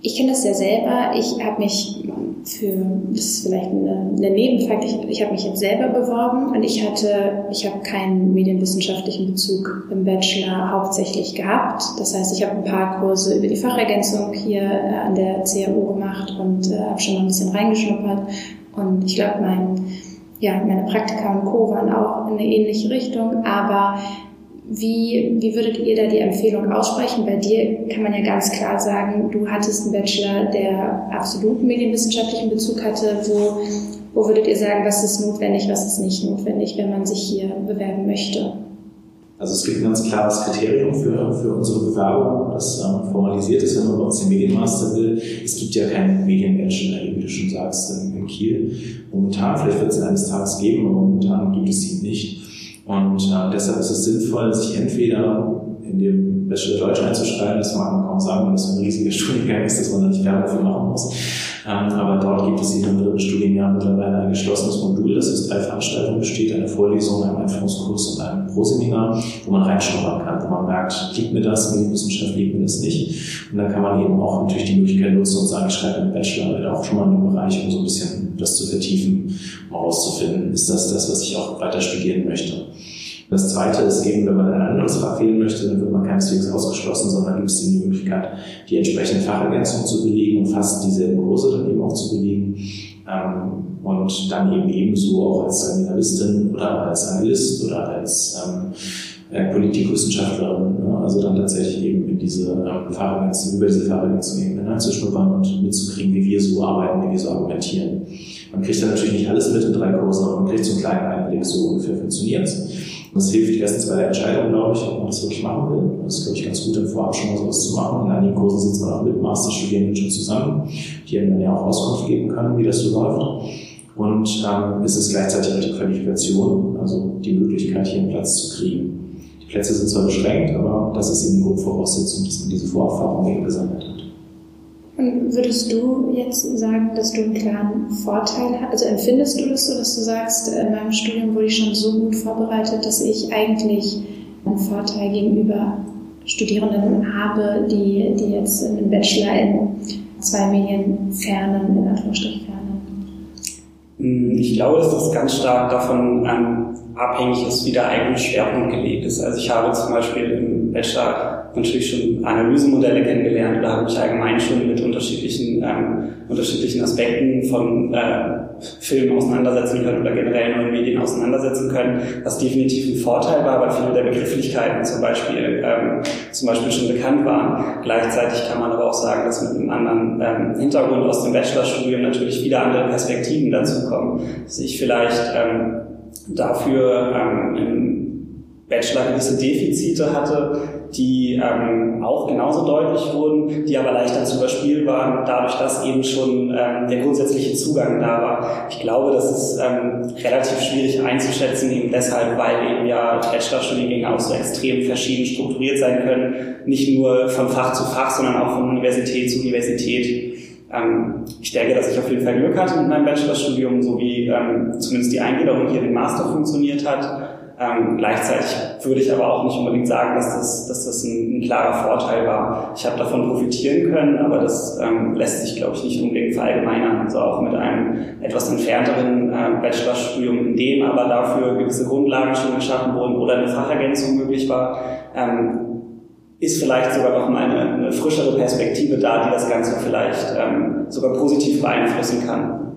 Ich kenne das ja selber. Ich habe mich für, das ist vielleicht eine Nebenfakt, ich, ich habe mich jetzt selber beworben und ich hatte, ich habe keinen medienwissenschaftlichen Bezug im Bachelor hauptsächlich gehabt. Das heißt, ich habe ein paar Kurse über die Fachergänzung hier äh, an der CAU gemacht und äh, habe schon mal ein bisschen reingeschnuppert. Und ich glaube, mein, ja, meine Praktika und Co. waren auch in eine ähnliche Richtung, aber wie, wie würdet ihr da die Empfehlung aussprechen? Bei dir kann man ja ganz klar sagen, du hattest einen Bachelor, der absoluten medienwissenschaftlichen Bezug hatte. Wo, wo würdet ihr sagen, was ist notwendig, was ist nicht notwendig, wenn man sich hier bewerben möchte? Also es gibt ein ganz klares Kriterium für, für unsere Bewerbung, das ähm, formalisiert ist, wenn man bei uns den Medienmaster will. Es gibt ja keinen Medienbachelor, wie du schon sagst, in, Kiel. Momentan, vielleicht wird es eines Tages geben, aber momentan gibt es ihn nicht. Und äh, deshalb ist es sinnvoll, sich entweder in dem Bachelor Deutsch einzuschreiben, das mag man kaum sagen, weil das ein riesiger Studiengang ist, dass man da nicht Werbung dafür machen muss. Ähm, aber dort gibt es in im dritten Studienjahr mittlerweile ein geschlossenes Modul, das aus drei Veranstaltungen besteht, eine Vorlesung, ein Einführungskurs und ein Proseminar, wo man reinschnuppern kann, wo man merkt, liegt mir das, Medienwissenschaft liegt mir das nicht. Und dann kann man eben auch natürlich die Möglichkeit nutzen und sagen, ich schreibe einen Bachelor auch schon mal in dem Bereich, um so ein bisschen das zu vertiefen, um herauszufinden, ist das das, was ich auch weiter studieren möchte. Das zweite ist eben, wenn man ein anderes Fach wählen möchte, dann wird man keineswegs ausgeschlossen, sondern gibt es die Möglichkeit, die entsprechende Fachergänzung zu belegen und fast dieselben Kurse dann eben auch zu belegen. Ähm, und dann eben ebenso auch als Seminaristin oder als Analyst oder als ähm, äh, Politikwissenschaftlerin, ne? also dann tatsächlich eben in diese ähm, über diese Fahrergänze eben hineinzuschnuppern und mitzukriegen, wie wir so arbeiten, wie wir so argumentieren. Man kriegt dann natürlich nicht alles mit in drei Kursen, aber man kriegt so einen kleinen Einblick, so ungefähr funktioniert das hilft erstens bei der Entscheidung, glaube ich, ob man das wirklich machen will. Das ist, glaube ich, ganz gut, im Vorab schon mal sowas zu machen. In einigen Kursen sitzt man auch mit Masterstudierenden schon zusammen, die einem dann ja auch Auskunft geben können, wie das so läuft. Und ähm, es ist gleichzeitig auch die Qualifikation, also die Möglichkeit, hier einen Platz zu kriegen. Die Plätze sind zwar beschränkt, aber das ist eben die Grundvoraussetzung, dass man diese Vorerfahrung eben gesammelt hat. Und würdest du jetzt sagen, dass du einen klaren Vorteil hast? Also empfindest du das so, dass du sagst, in meinem Studium wurde ich schon so gut vorbereitet, dass ich eigentlich einen Vorteil gegenüber Studierenden habe, die, die jetzt einen Bachelor in zwei Medien fernen, in Anführungsstrichen fernen? Ich glaube, dass das ganz stark davon ähm, abhängig ist, wie der eigene Schwerpunkt gelegt ist. Also ich habe zum Beispiel im Bachelor natürlich schon Analysemodelle kennengelernt oder habe mich allgemein schon mit unterschiedlichen, ähm, unterschiedlichen Aspekten von äh, Filmen auseinandersetzen können oder generell neuen Medien auseinandersetzen können, was definitiv ein Vorteil war, weil viele der Begrifflichkeiten zum Beispiel, ähm, zum Beispiel schon bekannt waren. Gleichzeitig kann man aber auch sagen, dass mit einem anderen ähm, Hintergrund aus dem Bachelorstudium natürlich wieder andere Perspektiven dazukommen, dass ich vielleicht ähm, dafür ähm, im Bachelor gewisse Defizite hatte, die ähm, auch genauso deutlich wurden, die aber leichter zu überspielen waren, dadurch, dass eben schon ähm, der grundsätzliche Zugang da war. Ich glaube, das ist ähm, relativ schwierig einzuschätzen, eben deshalb, weil eben ja Bachelorstudiengänge auch so extrem verschieden strukturiert sein können, nicht nur von Fach zu Fach, sondern auch von Universität zu Universität. Ähm, ich denke, dass ich auf jeden Fall Glück hatte mit meinem Bachelorstudium, so wie ähm, zumindest die Eingliederung hier im Master funktioniert hat. Ähm, gleichzeitig würde ich aber auch nicht unbedingt sagen, dass das, dass das ein, ein klarer Vorteil war. Ich habe davon profitieren können, aber das ähm, lässt sich, glaube ich, nicht unbedingt verallgemeinern. Also auch mit einem etwas entfernteren äh, Bachelorstudium, in dem aber dafür gewisse Grundlagen schon geschaffen wurden oder eine Fachergänzung möglich war, ähm, ist vielleicht sogar noch mal eine, eine, frischere Perspektive da, die das Ganze vielleicht ähm, sogar positiv beeinflussen kann.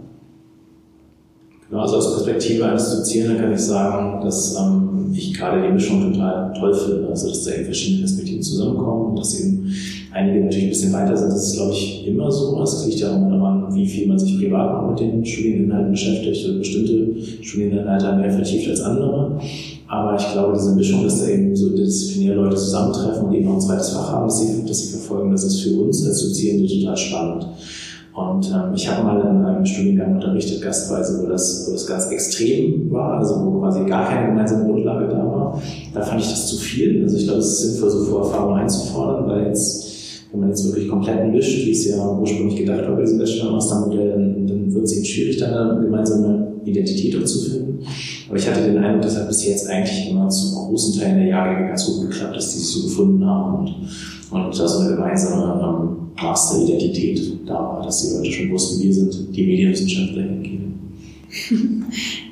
Genau, also aus Perspektive eines Dozierenden kann ich sagen, dass ähm, ich gerade die Mischung total toll finde. Also dass da eben verschiedene Perspektiven zusammenkommen und dass eben einige natürlich ein bisschen weiter sind. Das ist, glaube ich, immer so. Das liegt ja auch daran, wie viel man sich privat noch mit den Studieninhalten beschäftigt. Also bestimmte Studieninhalte mehr vertieft als andere. Aber ich glaube, diese Mischung, dass da eben so disziplinäre Leute zusammentreffen und eben auch ein zweites Fach haben, das sie, das sie verfolgen, das ist für uns als Dozierende total spannend. Und ähm, ich habe mal in einem Studiengang unterrichtet, gastweise, wo das, wo das ganz extrem war, also wo quasi gar keine gemeinsame Grundlage da war. Da fand ich das zu viel. Also ich glaube, es ist sinnvoll, so Vorerfahrungen einzufordern, weil jetzt, wenn man jetzt wirklich komplett mischt, wie es ja ursprünglich gedacht war bei diesem Bachelor-Master-Modell, dann, dann wird es eben schwierig, da eine gemeinsame Identität auch zu finden. Aber ich hatte den Eindruck, das hat bis jetzt eigentlich immer zu großen Teilen der Jahrgänge ganz gut geklappt, dass die sich so gefunden haben und, und da so eine gemeinsame ähm, Master-Identität da war, dass die Leute schon wussten, wir sind die Medienwissenschaftler in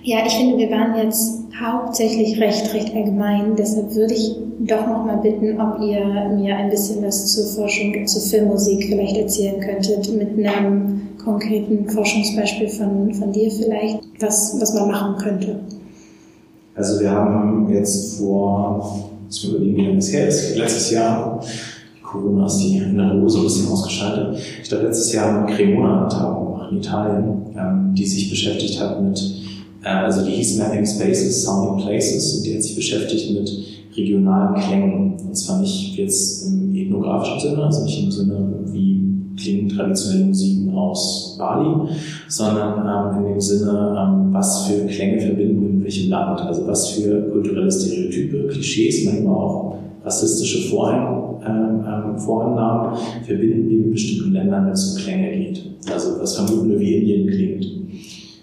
Ja, ich finde, wir waren jetzt hauptsächlich recht, recht allgemein. Deshalb würde ich doch noch mal bitten, ob ihr mir ein bisschen was zur Forschung, zur Filmmusik vielleicht erzählen könntet, mit einem konkreten Forschungsbeispiel von, von dir vielleicht, was, was man machen könnte. Also wir haben jetzt vor, jetzt überlegen, wie lange es her ist, letztes Jahr Corona ist die Innere ein bisschen ausgeschaltet. Ich glaube, letztes Jahr haben wir Cremona eine Tagung gemacht in Italien, ähm, die sich beschäftigt hat mit, äh, also die hieß Mapping Spaces, Sounding Places und die hat sich beschäftigt mit regionalen Klängen. Und zwar nicht jetzt im ethnografischen Sinne, also nicht im Sinne, wie klingen traditionelle Musiken aus Bali, sondern ähm, in dem Sinne, ähm, was für Klänge verbinden wir mit welchem Land, also was für kulturelle Stereotype, Klischees, manchmal auch rassistische Voreinnahmen ähm, ähm, Vorannahmen verbinden wir mit bestimmten Ländern, wenn es um Klänge geht. Also was vermuten wir, wie Indien klingt.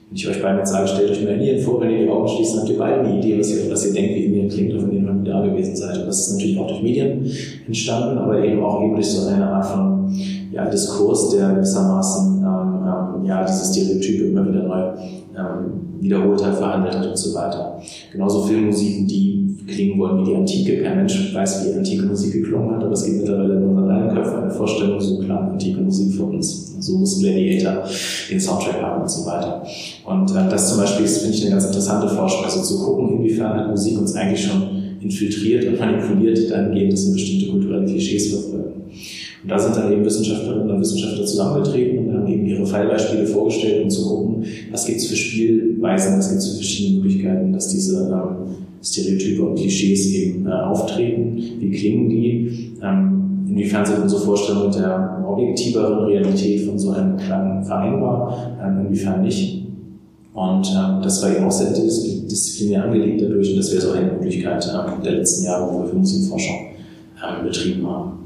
Wenn ich euch beide jetzt sage, stellt euch mal Indien vor, wenn ihr die Augen schließt, habt ihr beide eine Idee, was ihr, was ihr denkt, wie Indien klingt, wenn ihr noch nie da gewesen seid. Und das ist natürlich auch durch Medien entstanden, aber eben auch durch so eine Art von ja, Diskurs, der gewissermaßen ähm, ähm, ja, diese Stereotype immer wieder neu ähm, wiederholt hat, verhandelt hat und so weiter. Genauso Filmmusiken, die klingen wollen wie die Antike. Kein Mensch weiß, wie antike Musik geklungen hat, aber es gibt mittlerweile in unseren eigenen Köpfen eine Vorstellung, so klang antike Musik für uns. So muss Gladiator den Soundtrack haben und so weiter. Und äh, das zum Beispiel ist, finde ich, eine ganz interessante Forschung, also zu gucken, inwiefern hat Musik uns eigentlich schon infiltriert und manipuliert, dann geht es in bestimmte kulturelle Klischees verfolgen. Und da sind dann eben Wissenschaftlerinnen und Wissenschaftler zusammengetreten und haben eben ihre Fallbeispiele vorgestellt, um zu gucken, was gibt es für Spielweisen, was gibt es für verschiedene Möglichkeiten, dass diese ähm, Stereotype und Klischees eben äh, auftreten, wie klingen die, ähm, inwiefern sind unsere Vorstellungen der objektiveren Realität von so einem Klang vereinbar, ähm, inwiefern nicht. Und ähm, das war eben auch sehr disziplinär angelegt dadurch und das wäre so eine Möglichkeit ähm, der letzten Jahre, wo wir für Musikforschung ähm, betrieben haben.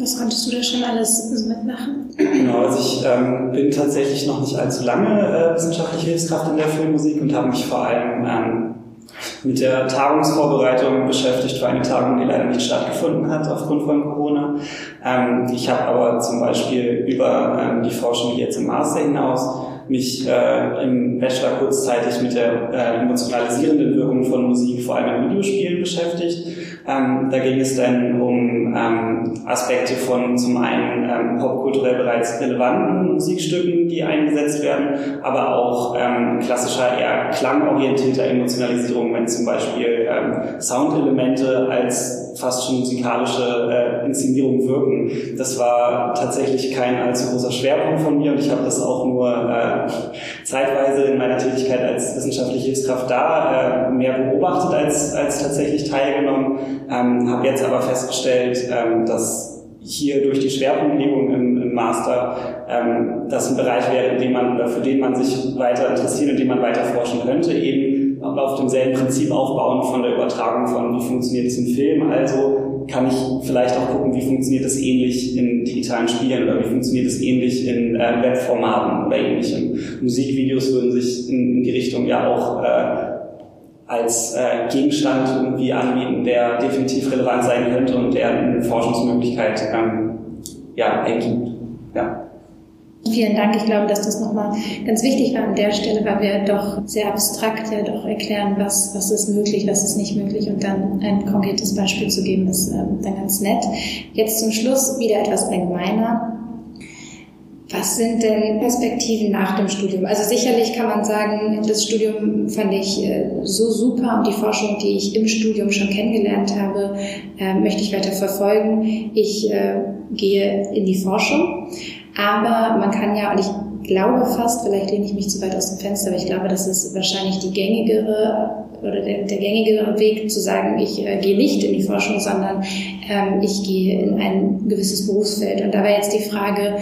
Was konntest du da schon alles mitmachen? Genau, also ich ähm, bin tatsächlich noch nicht allzu lange äh, wissenschaftliche Hilfskraft in der Filmmusik und habe mich vor allem ähm, mit der Tagungsvorbereitung beschäftigt für eine Tagung, die leider nicht stattgefunden hat aufgrund von Corona. Ähm, ich habe aber zum Beispiel über ähm, die Forschung jetzt im Master hinaus mich äh, im Bachelor kurzzeitig mit der äh, emotionalisierenden Wirkung von Musik, vor allem in Videospielen, beschäftigt. Ähm, da ging es dann um ähm, Aspekte von zum einen ähm, popkulturell bereits relevanten Musikstücken, die eingesetzt werden, aber auch ähm, klassischer, eher klangorientierter Emotionalisierung, wenn zum Beispiel ähm, Soundelemente als fast schon musikalische äh, Inszenierung wirken. Das war tatsächlich kein allzu großer Schwerpunkt von mir und ich habe das auch nur äh, zeitweise in meiner Tätigkeit als wissenschaftliche Hilfskraft da äh, mehr beobachtet als, als tatsächlich teilgenommen. Ähm, habe jetzt aber festgestellt, ähm, dass hier durch die Schwerpunktlegung im, im Master ähm, das ein Bereich wäre, in dem man für den man sich weiter interessiert und den man weiter forschen könnte, eben auf demselben Prinzip aufbauen von der Übertragung von, wie funktioniert es im Film. Also kann ich vielleicht auch gucken, wie funktioniert es ähnlich in digitalen Spielen oder wie funktioniert es ähnlich in äh, Webformaten oder ähnlichem. Musikvideos würden sich in, in die Richtung ja auch äh, als äh, Gegenstand irgendwie anbieten, der definitiv relevant sein könnte und der eine Forschungsmöglichkeit ähm, ja, ergibt. Ja. Vielen Dank. Ich glaube, dass das nochmal ganz wichtig war an der Stelle, weil wir doch sehr abstrakt ja doch erklären, was, was ist möglich, was ist nicht möglich und dann ein konkretes Beispiel zu geben, ist ähm, dann ganz nett. Jetzt zum Schluss wieder etwas allgemeiner. Was sind denn Perspektiven nach dem Studium? Also sicherlich kann man sagen, das Studium fand ich äh, so super und die Forschung, die ich im Studium schon kennengelernt habe, äh, möchte ich weiter verfolgen. Ich äh, gehe in die Forschung. Aber man kann ja, und ich glaube fast, vielleicht lehne ich mich zu weit aus dem Fenster, aber ich glaube, das ist wahrscheinlich die gängigere oder der, der gängigere Weg zu sagen, ich äh, gehe nicht in die Forschung, sondern ähm, ich gehe in ein gewisses Berufsfeld. Und da war jetzt die Frage,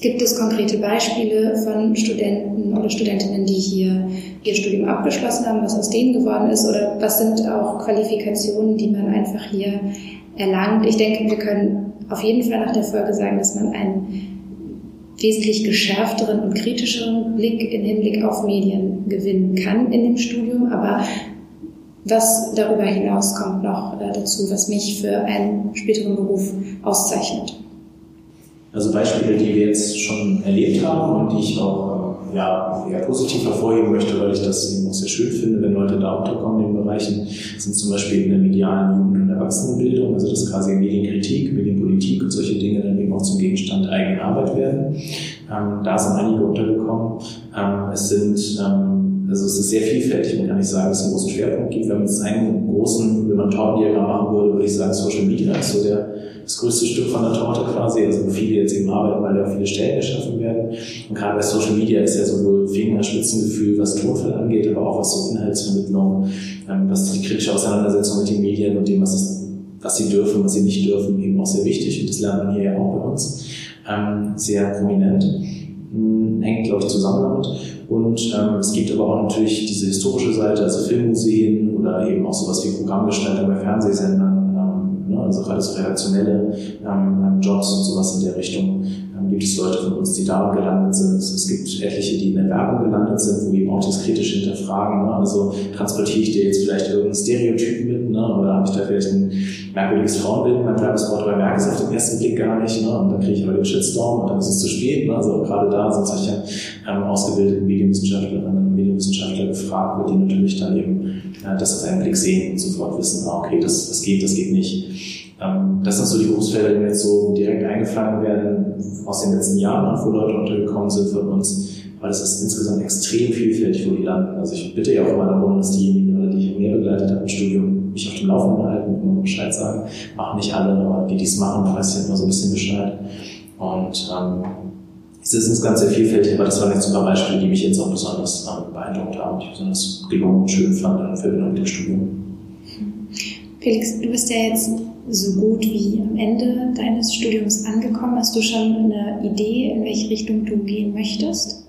gibt es konkrete Beispiele von Studenten oder Studentinnen, die hier ihr Studium abgeschlossen haben, was aus denen geworden ist? Oder was sind auch Qualifikationen, die man einfach hier erlangt? Ich denke, wir können auf jeden Fall nach der Folge sagen, dass man einen wesentlich geschärfteren und kritischeren Blick im Hinblick auf Medien gewinnen kann in dem Studium. Aber was darüber hinaus kommt noch äh, dazu, was mich für einen späteren Beruf auszeichnet? Also Beispiele, die wir jetzt schon erlebt haben und die ich auch ja, eher positiv hervorheben möchte, weil ich das eben auch sehr schön finde, wenn Leute da unterkommen in den Bereichen, sind zum Beispiel in der medialen Jugend- und Erwachsenenbildung, also das quasi Medienkritik, Medienpolitik und solche Dinge dann eben auch zum Gegenstand eigener Arbeit werden. Ähm, da sind einige untergekommen. Ähm, es sind ähm, also es ist sehr vielfältig, man kann nicht sagen, dass es einen großen Schwerpunkt gibt. Wenn man jetzt einen großen, wenn man ein Tortendiagramm machen würde, würde ich sagen, Social Media ist so der das größte Stück von der Torte quasi, also viele jetzt eben arbeiten, weil da viele Stellen geschaffen werden. Und gerade bei Social Media ist ja sowohl Fingerspitzengefühl, was Tonfall angeht, aber auch was so Inhaltsvermittlung, ähm, was die kritische Auseinandersetzung mit den Medien und dem, was, es, was sie dürfen, was sie nicht dürfen, eben auch sehr wichtig. Und das lernt man hier ja auch bei uns ähm, sehr prominent. Hm, hängt, glaube ich, zusammen damit. Und ähm, es gibt aber auch natürlich diese historische Seite, also Filmmuseen oder eben auch sowas wie Programmgestalter bei Fernsehsendern? Also so redaktionelle ähm, ähm, Jobs und sowas in der Richtung ähm, gibt es Leute von uns, die da gelandet sind. Es gibt etliche, die in der Werbung gelandet sind, wo eben auch das kritisch hinterfragen. Ne? Also transportiere ich dir jetzt vielleicht irgendein Stereotyp mit ne? oder habe ich da vielleicht ein merkwürdiges Frauenbild in meinem Werbespot, aber merke es auf den ersten Blick gar nicht. Ne? Und dann kriege ich aber den Shitstorm und dann ist es zu spät. Ne? Also gerade da sind solche ähm, ausgebildeten Medienwissenschaftlerinnen und Medienwissenschaftler gefragt, wird die natürlich dann eben äh, das auf einen Blick sehen und sofort wissen, ah, okay, das, das geht, das geht nicht. Ähm, das sind so die Berufsfelder, die mir jetzt so direkt eingefallen werden aus den letzten Jahren, wo Leute untergekommen sind von uns, weil es ist insgesamt extrem vielfältig, wo die landen. Also ich bitte ja auch immer darum, dass diejenigen, die ich mehr begleitet habe im Studium, mich auf dem Laufenden halten, immer Bescheid sagen. Machen nicht alle, aber die, die es machen, weiß ich immer so ein bisschen Bescheid. Und ähm, es ist insgesamt sehr vielfältig, aber das waren jetzt ein paar Beispiele, die mich jetzt auch besonders ähm, beeindruckt haben, die ich besonders gelungen und schön fand in Verbindung mit dem Studium. Felix, du bist ja jetzt so gut wie am Ende deines Studiums angekommen. Hast du schon eine Idee, in welche Richtung du gehen möchtest?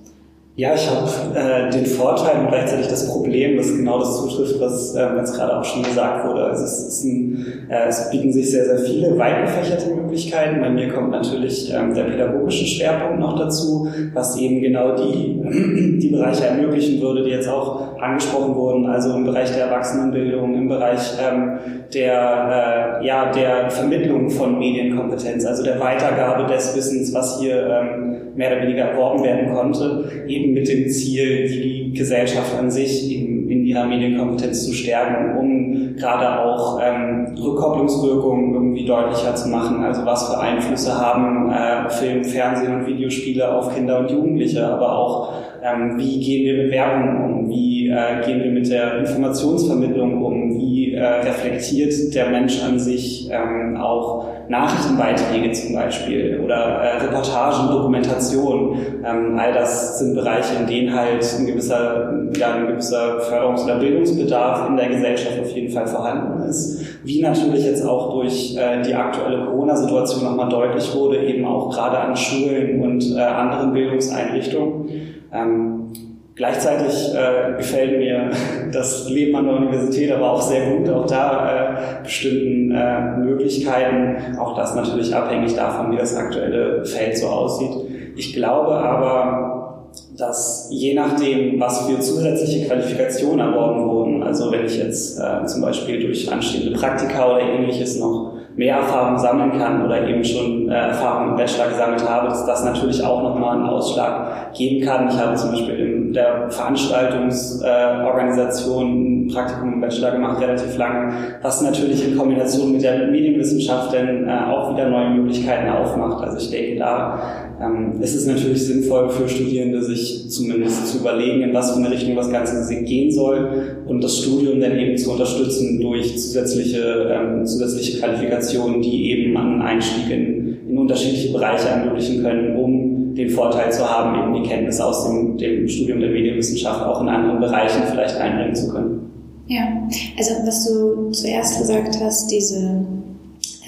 Ja, ich habe äh, den Vorteil und gleichzeitig das Problem, dass genau das zutrifft, was äh, jetzt gerade auch schon gesagt wurde. Also es, ist ein, äh, es bieten sich sehr, sehr viele weit gefächerte Möglichkeiten. Bei mir kommt natürlich ähm, der pädagogische Schwerpunkt noch dazu, was eben genau die, die Bereiche ermöglichen würde, die jetzt auch angesprochen wurden, also im Bereich der Erwachsenenbildung, im Bereich ähm, der, äh, ja, der Vermittlung von Medienkompetenz, also der Weitergabe des Wissens, was hier ähm, mehr oder weniger erworben werden konnte, eben mit dem Ziel, die Gesellschaft an sich in, in ihrer Medienkompetenz zu stärken, um gerade auch ähm, Rückkopplungswirkungen irgendwie deutlicher zu machen. Also was für Einflüsse haben äh, Film, Fernsehen und Videospiele auf Kinder und Jugendliche, aber auch ähm, wie gehen wir mit Werbung um, wie äh, gehen wir mit der Informationsvermittlung um, wie äh, reflektiert der Mensch an sich ähm, auch Nachrichtenbeiträge zum Beispiel oder äh, Reportagen, Dokumentation. Ähm, all das sind Bereiche, in denen halt ein gewisser, ja, ein gewisser Förderungs- oder Bildungsbedarf in der Gesellschaft auf jeden Fall vorhanden ist. Wie natürlich jetzt auch durch äh, die aktuelle Corona-Situation nochmal deutlich wurde, eben auch gerade an Schulen und äh, anderen Bildungseinrichtungen. Ähm, Gleichzeitig äh, gefällt mir das Leben an der Universität aber auch sehr gut, auch da äh, bestimmten äh, Möglichkeiten, auch das natürlich abhängig davon, wie das aktuelle Feld so aussieht. Ich glaube aber, dass je nachdem, was für zusätzliche Qualifikationen erworben wurden, also wenn ich jetzt äh, zum Beispiel durch anstehende Praktika oder ähnliches noch mehr Erfahrung sammeln kann oder eben schon äh, Erfahrung im Bachelor gesammelt habe, dass das natürlich auch nochmal einen Ausschlag geben kann. Ich habe zum Beispiel in der Veranstaltungsorganisation äh, Praktikum im Bachelor gemacht, relativ lange, was natürlich in Kombination mit der Medienwissenschaft dann äh, auch wieder neue Möglichkeiten aufmacht. Also ich denke, da ähm, ist es natürlich sinnvoll für Studierende, sich zumindest zu überlegen, in was für eine Richtung das Ganze gehen soll und das Studium dann eben zu unterstützen durch zusätzliche, ähm, zusätzliche Qualifikationen, die eben einen Einstieg in, in unterschiedliche Bereiche ermöglichen können, um den Vorteil zu haben, eben die Kenntnisse aus dem, dem Studium der Medienwissenschaft auch in anderen Bereichen vielleicht einbringen zu können. Ja, also was du zuerst gesagt hast, diese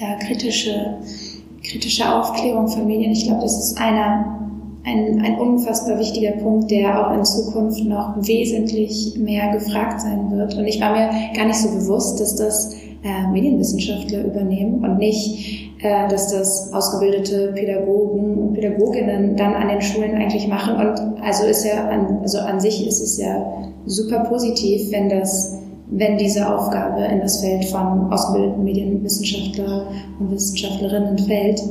äh, kritische kritische Aufklärung von Medien, ich glaube, das ist einer, ein, ein unfassbar wichtiger Punkt, der auch in Zukunft noch wesentlich mehr gefragt sein wird. Und ich war mir gar nicht so bewusst, dass das äh, Medienwissenschaftler übernehmen und nicht, äh, dass das ausgebildete Pädagogen und Pädagoginnen dann an den Schulen eigentlich machen. Und also ist ja an, also an sich ist es ja super positiv, wenn das wenn diese Aufgabe in das Feld von ausgebildeten Medienwissenschaftler und Wissenschaftlerinnen fällt.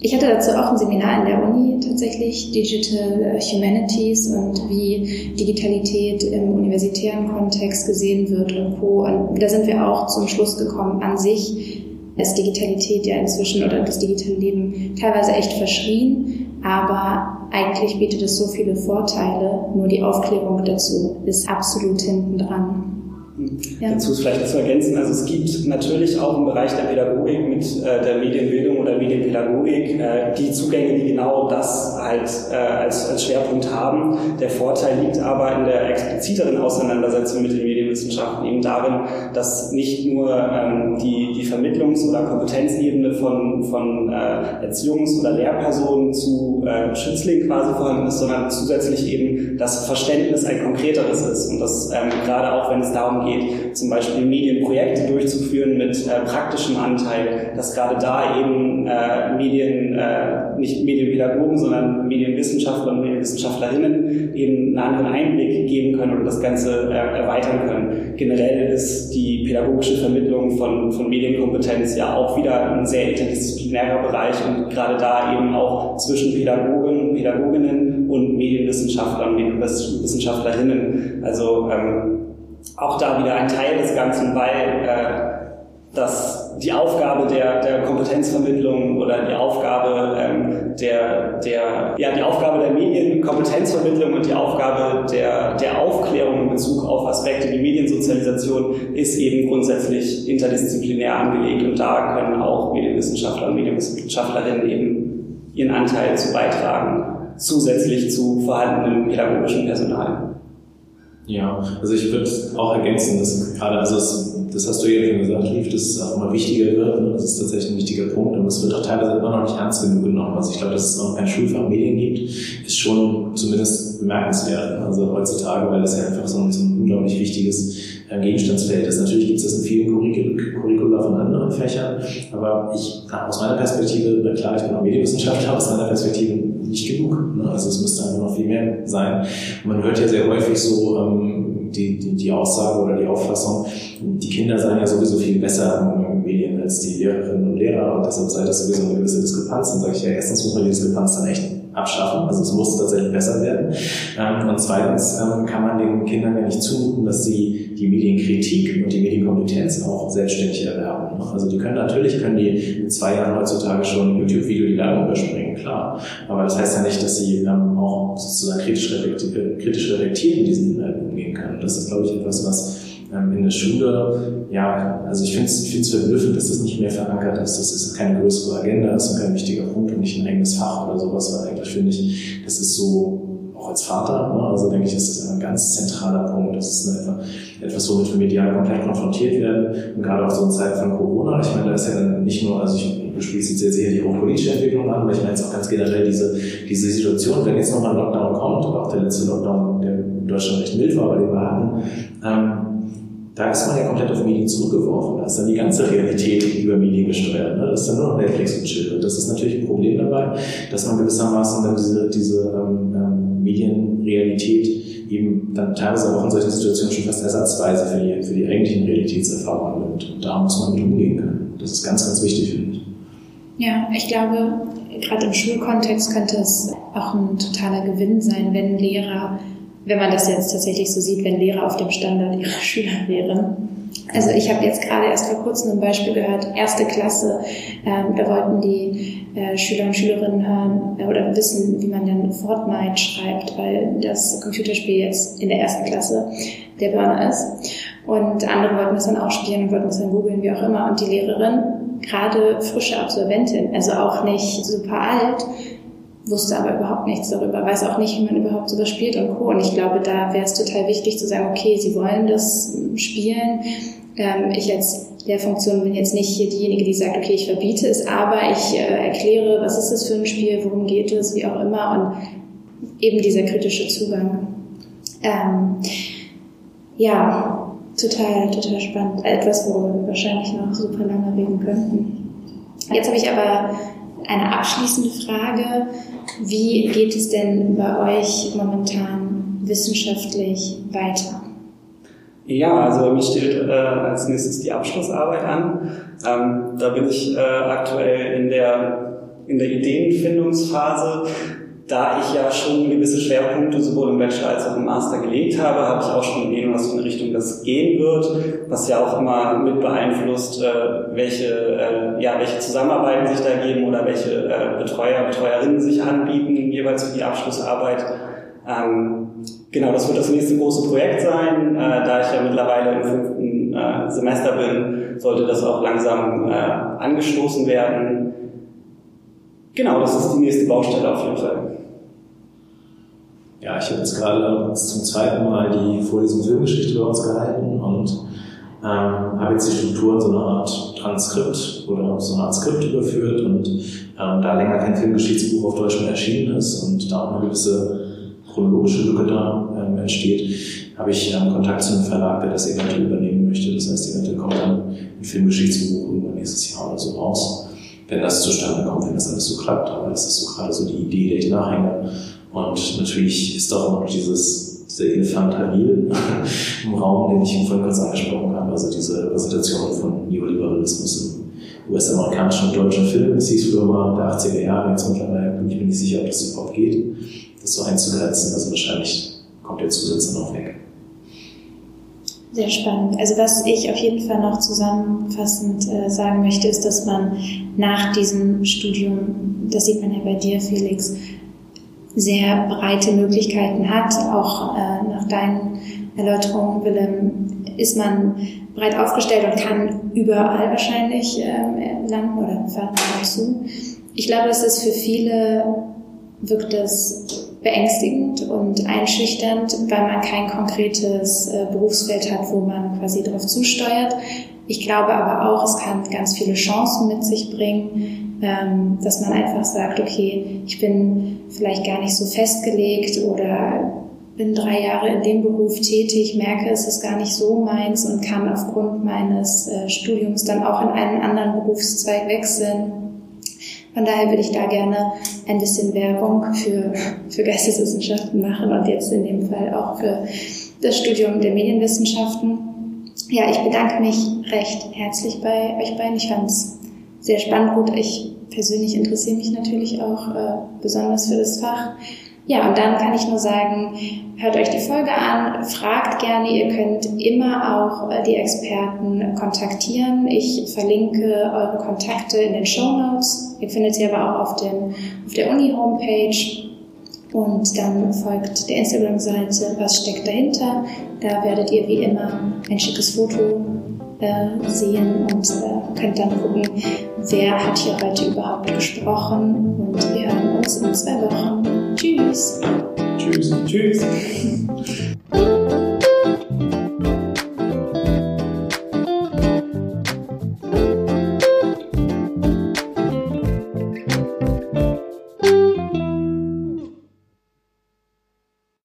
Ich hatte dazu auch ein Seminar in der Uni tatsächlich, Digital Humanities und wie Digitalität im universitären Kontext gesehen wird und Co. Und da sind wir auch zum Schluss gekommen, an sich ist Digitalität ja inzwischen oder das digitale Leben teilweise echt verschrien, aber eigentlich bietet es so viele Vorteile, nur die Aufklärung dazu ist absolut hinten dran. Ja. Dazu ist vielleicht zu ergänzen, also es gibt natürlich auch im Bereich der Pädagogik mit äh, der Medienbildung oder Medienpädagogik äh, die Zugänge, die genau das halt äh, als, als Schwerpunkt haben. Der Vorteil liegt aber in der expliziteren Auseinandersetzung mit den Medienwissenschaften eben darin, dass nicht nur ähm, die, die Vermittlungs- oder Kompetenzebene von, von äh, Erziehungs- oder Lehrpersonen zu äh, Schützling quasi vorhanden ist, sondern zusätzlich eben das Verständnis ein konkreteres ist. Und das ähm, gerade auch, wenn es darum geht, zum Beispiel Medienprojekte durchzuführen mit äh, praktischem Anteil, dass gerade da eben äh, Medien, äh, nicht Medienpädagogen, sondern Medienwissenschaftler und Medienwissenschaftlerinnen eben einen anderen Einblick geben können und das Ganze äh, erweitern können. Generell ist die pädagogische Vermittlung von, von Medienkompetenz ja auch wieder ein sehr interdisziplinärer Bereich und gerade da eben auch zwischen Pädagogen, Pädagoginnen und Medienwissenschaftlern, Medienwissenschaftlerinnen. Also ähm, auch da wieder ein Teil des Ganzen, weil äh, dass die Aufgabe der, der Kompetenzvermittlung oder die Aufgabe ähm, der, der, ja, die Aufgabe der Medienkompetenzvermittlung und die Aufgabe der, der Aufklärung in Bezug auf Aspekte wie Mediensozialisation ist eben grundsätzlich interdisziplinär angelegt und da können auch Medienwissenschaftler und Medienwissenschaftlerinnen eben ihren Anteil zu beitragen, zusätzlich zu vorhandenem pädagogischen Personal. Ja, also ich würde auch ergänzen, dass gerade, also es das hast du ja schon gesagt, Lief, dass es auch immer wichtiger wird. Ne? Das ist tatsächlich ein wichtiger Punkt, aber es wird auch teilweise immer noch nicht ernst genug genommen. Also ich glaube, dass es noch kein Schulfach Medien gibt, ist schon zumindest bemerkenswert. Ne? Also heutzutage, weil das ja einfach so ein, so ein unglaublich wichtiges äh, Gegenstandsfeld ist. Natürlich gibt es das in vielen Curricula von anderen Fächern, aber ich, aus meiner Perspektive, klar, ich bin auch Medienwissenschaftler, aus meiner Perspektive nicht genug. Ne? Also es müsste einfach noch viel mehr sein. Man hört ja sehr häufig so, ähm, die, die, die Aussage oder die Auffassung, die Kinder seien ja sowieso viel besser in Medien als die Lehrerinnen und Lehrer und deshalb sei das sowieso eine gewisse Diskrepanz. Dann sage ich ja, erstens muss man die Diskrepanz dann echt abschaffen, also es muss tatsächlich besser werden. Ähm, und zweitens ähm, kann man den Kindern ja nicht zumuten, dass sie die Medienkritik und die Medienkompetenz auch selbstständig erwerben. Also die können natürlich, können die in zwei Jahren heutzutage schon YouTube-Video die Werbung überspringen, klar. Aber das heißt ja nicht, dass sie ähm, auch sozusagen kritisch, reflektiert, kritisch reflektiert in diesen Inhalten umgehen können. Das ist, glaube ich, etwas, was in der Schule, ja, also ich finde es ich find's verblüffend, dass das nicht mehr verankert ist. Das ist keine größere Agenda, das ist kein wichtiger Punkt und nicht ein eigenes Fach oder sowas, weil eigentlich finde ich, das ist so, auch als Vater, ne, also denke ich, ist das ein ganz zentraler Punkt. Das ist einfach etwas, womit wir medial komplett konfrontiert werden. Und gerade auch so in Zeiten von Corona, ich meine, da ist ja dann nicht nur, also ich schließe jetzt sehr die politische Entwicklung an, aber ich meine jetzt auch ganz generell diese, diese Situation, wenn jetzt nochmal ein Lockdown kommt, auch der letzte Lockdown, der in Deutschland recht mild war, aber den wir hatten, ähm, da ist man ja komplett auf Medien zurückgeworfen. Da ist dann die ganze Realität über Medien gesteuert. Ne? Das ist dann nur noch Netflix und Chill. Und das ist natürlich ein Problem dabei, dass man gewissermaßen dann diese, diese ähm, ähm, Medienrealität eben dann teilweise auch in solchen Situationen schon fast ersatzweise die, für die eigentlichen Realitätserfahrungen nimmt. Und da muss man mit umgehen können. Das ist ganz, ganz wichtig, finde ich. Ja, ich glaube, gerade im Schulkontext könnte es auch ein totaler Gewinn sein, wenn Lehrer wenn man das jetzt tatsächlich so sieht, wenn Lehrer auf dem Standard ihrer Schüler wären. Also ich habe jetzt gerade erst vor kurzem ein Beispiel gehört, erste Klasse, ähm, da wollten die äh, Schüler und Schülerinnen hören äh, oder wissen, wie man denn Fortnite schreibt, weil das Computerspiel jetzt in der ersten Klasse der Burner ist. Und andere wollten das dann auch spielen und wollten das dann googeln, wie auch immer. Und die Lehrerin, gerade frische Absolventin, also auch nicht super alt, wusste aber überhaupt nichts darüber, weiß auch nicht, wie man überhaupt sowas spielt und Co. Und ich glaube, da wäre es total wichtig zu sagen, okay, Sie wollen das spielen. Ähm, ich als Lehrfunktion bin jetzt nicht hier diejenige, die sagt, okay, ich verbiete es, aber ich äh, erkläre, was ist das für ein Spiel, worum geht es, wie auch immer. Und eben dieser kritische Zugang. Ähm, ja, total, total spannend. Etwas, worüber wir wahrscheinlich noch super lange reden könnten. Jetzt habe ich aber eine abschließende Frage. Wie geht es denn bei euch momentan wissenschaftlich weiter? Ja, also mir steht äh, als nächstes die Abschlussarbeit an. Ähm, da bin ich äh, aktuell in der, in der Ideenfindungsphase da ich ja schon gewisse Schwerpunkte sowohl im Bachelor als auch im Master gelegt habe, habe ich auch schon Ideen, was in Richtung das gehen wird, was ja auch immer mit beeinflusst, äh, welche, äh, ja, welche Zusammenarbeiten sich da geben oder welche äh, Betreuer, Betreuerinnen sich anbieten, jeweils für die Abschlussarbeit. Ähm, genau, das wird das nächste große Projekt sein. Da ich ja mittlerweile im fünften Semester bin, sollte das auch langsam angestoßen werden. Genau, das ist die nächste Baustelle auf jeden Fall. Ja, ich habe jetzt gerade zum zweiten Mal die Vorlesung Filmgeschichte bei uns gehalten und ähm, habe jetzt die Struktur in so eine Art Transkript oder so eine Art Skript überführt und ähm, da länger kein Filmgeschichtsbuch auf Deutsch mehr erschienen ist und da auch eine gewisse chronologische Lücke da ähm, entsteht, habe ich ähm, Kontakt zu einem Verlag, der das eventuell übernehmen möchte. Das heißt, eventuell kommt dann ein Filmgeschichtsbuch irgendwann nächstes Jahr oder so raus, wenn das zustande kommt, wenn das alles so klappt. Aber das ist so gerade so die Idee, der ich nachhänge. Und natürlich ist doch noch dieses, dieser Elefant Halil im Raum, den ich vorhin kurz angesprochen habe, also diese Präsentation von Neoliberalismus im US-amerikanischen und deutschen Film. Das hieß früher mal der 80er Jahre, jetzt mittlerweile bin ich mir nicht sicher, ob das überhaupt geht, das so einzugrenzen. Also wahrscheinlich kommt der Zusatz dann auch weg. Sehr spannend. Also was ich auf jeden Fall noch zusammenfassend äh, sagen möchte, ist, dass man nach diesem Studium, das sieht man ja bei dir, Felix, sehr breite Möglichkeiten hat. Auch äh, nach deinen Erläuterungen, Willem, ist man breit aufgestellt und kann überall wahrscheinlich ähm, landen oder fährt man zu. Ich glaube, es ist für viele wirkt das beängstigend und einschüchternd, weil man kein konkretes äh, Berufsfeld hat, wo man quasi darauf zusteuert. Ich glaube aber auch, es kann ganz viele Chancen mit sich bringen, ähm, dass man einfach sagt, okay, ich bin vielleicht gar nicht so festgelegt oder bin drei Jahre in dem Beruf tätig, merke, es ist gar nicht so meins und kann aufgrund meines äh, Studiums dann auch in einen anderen Berufszweig wechseln. Von daher würde ich da gerne ein bisschen Werbung für, für Geisteswissenschaften machen und jetzt in dem Fall auch für das Studium der Medienwissenschaften. Ja, ich bedanke mich recht herzlich bei euch beiden. Ich fand es sehr spannend. Gut, ich persönlich interessiere mich natürlich auch äh, besonders für das Fach. Ja, und dann kann ich nur sagen, hört euch die Folge an, fragt gerne, ihr könnt immer auch äh, die Experten kontaktieren. Ich verlinke eure Kontakte in den Show Notes. Ihr findet sie aber auch auf, den, auf der Uni-Homepage. Und dann folgt der Instagram-Seite, was steckt dahinter. Da werdet ihr wie immer ein schickes Foto äh, sehen und äh, könnt dann gucken, wer hat hier heute überhaupt gesprochen. Und wir hören uns in zwei Wochen. Tschüss. Tschüss. Tschüss.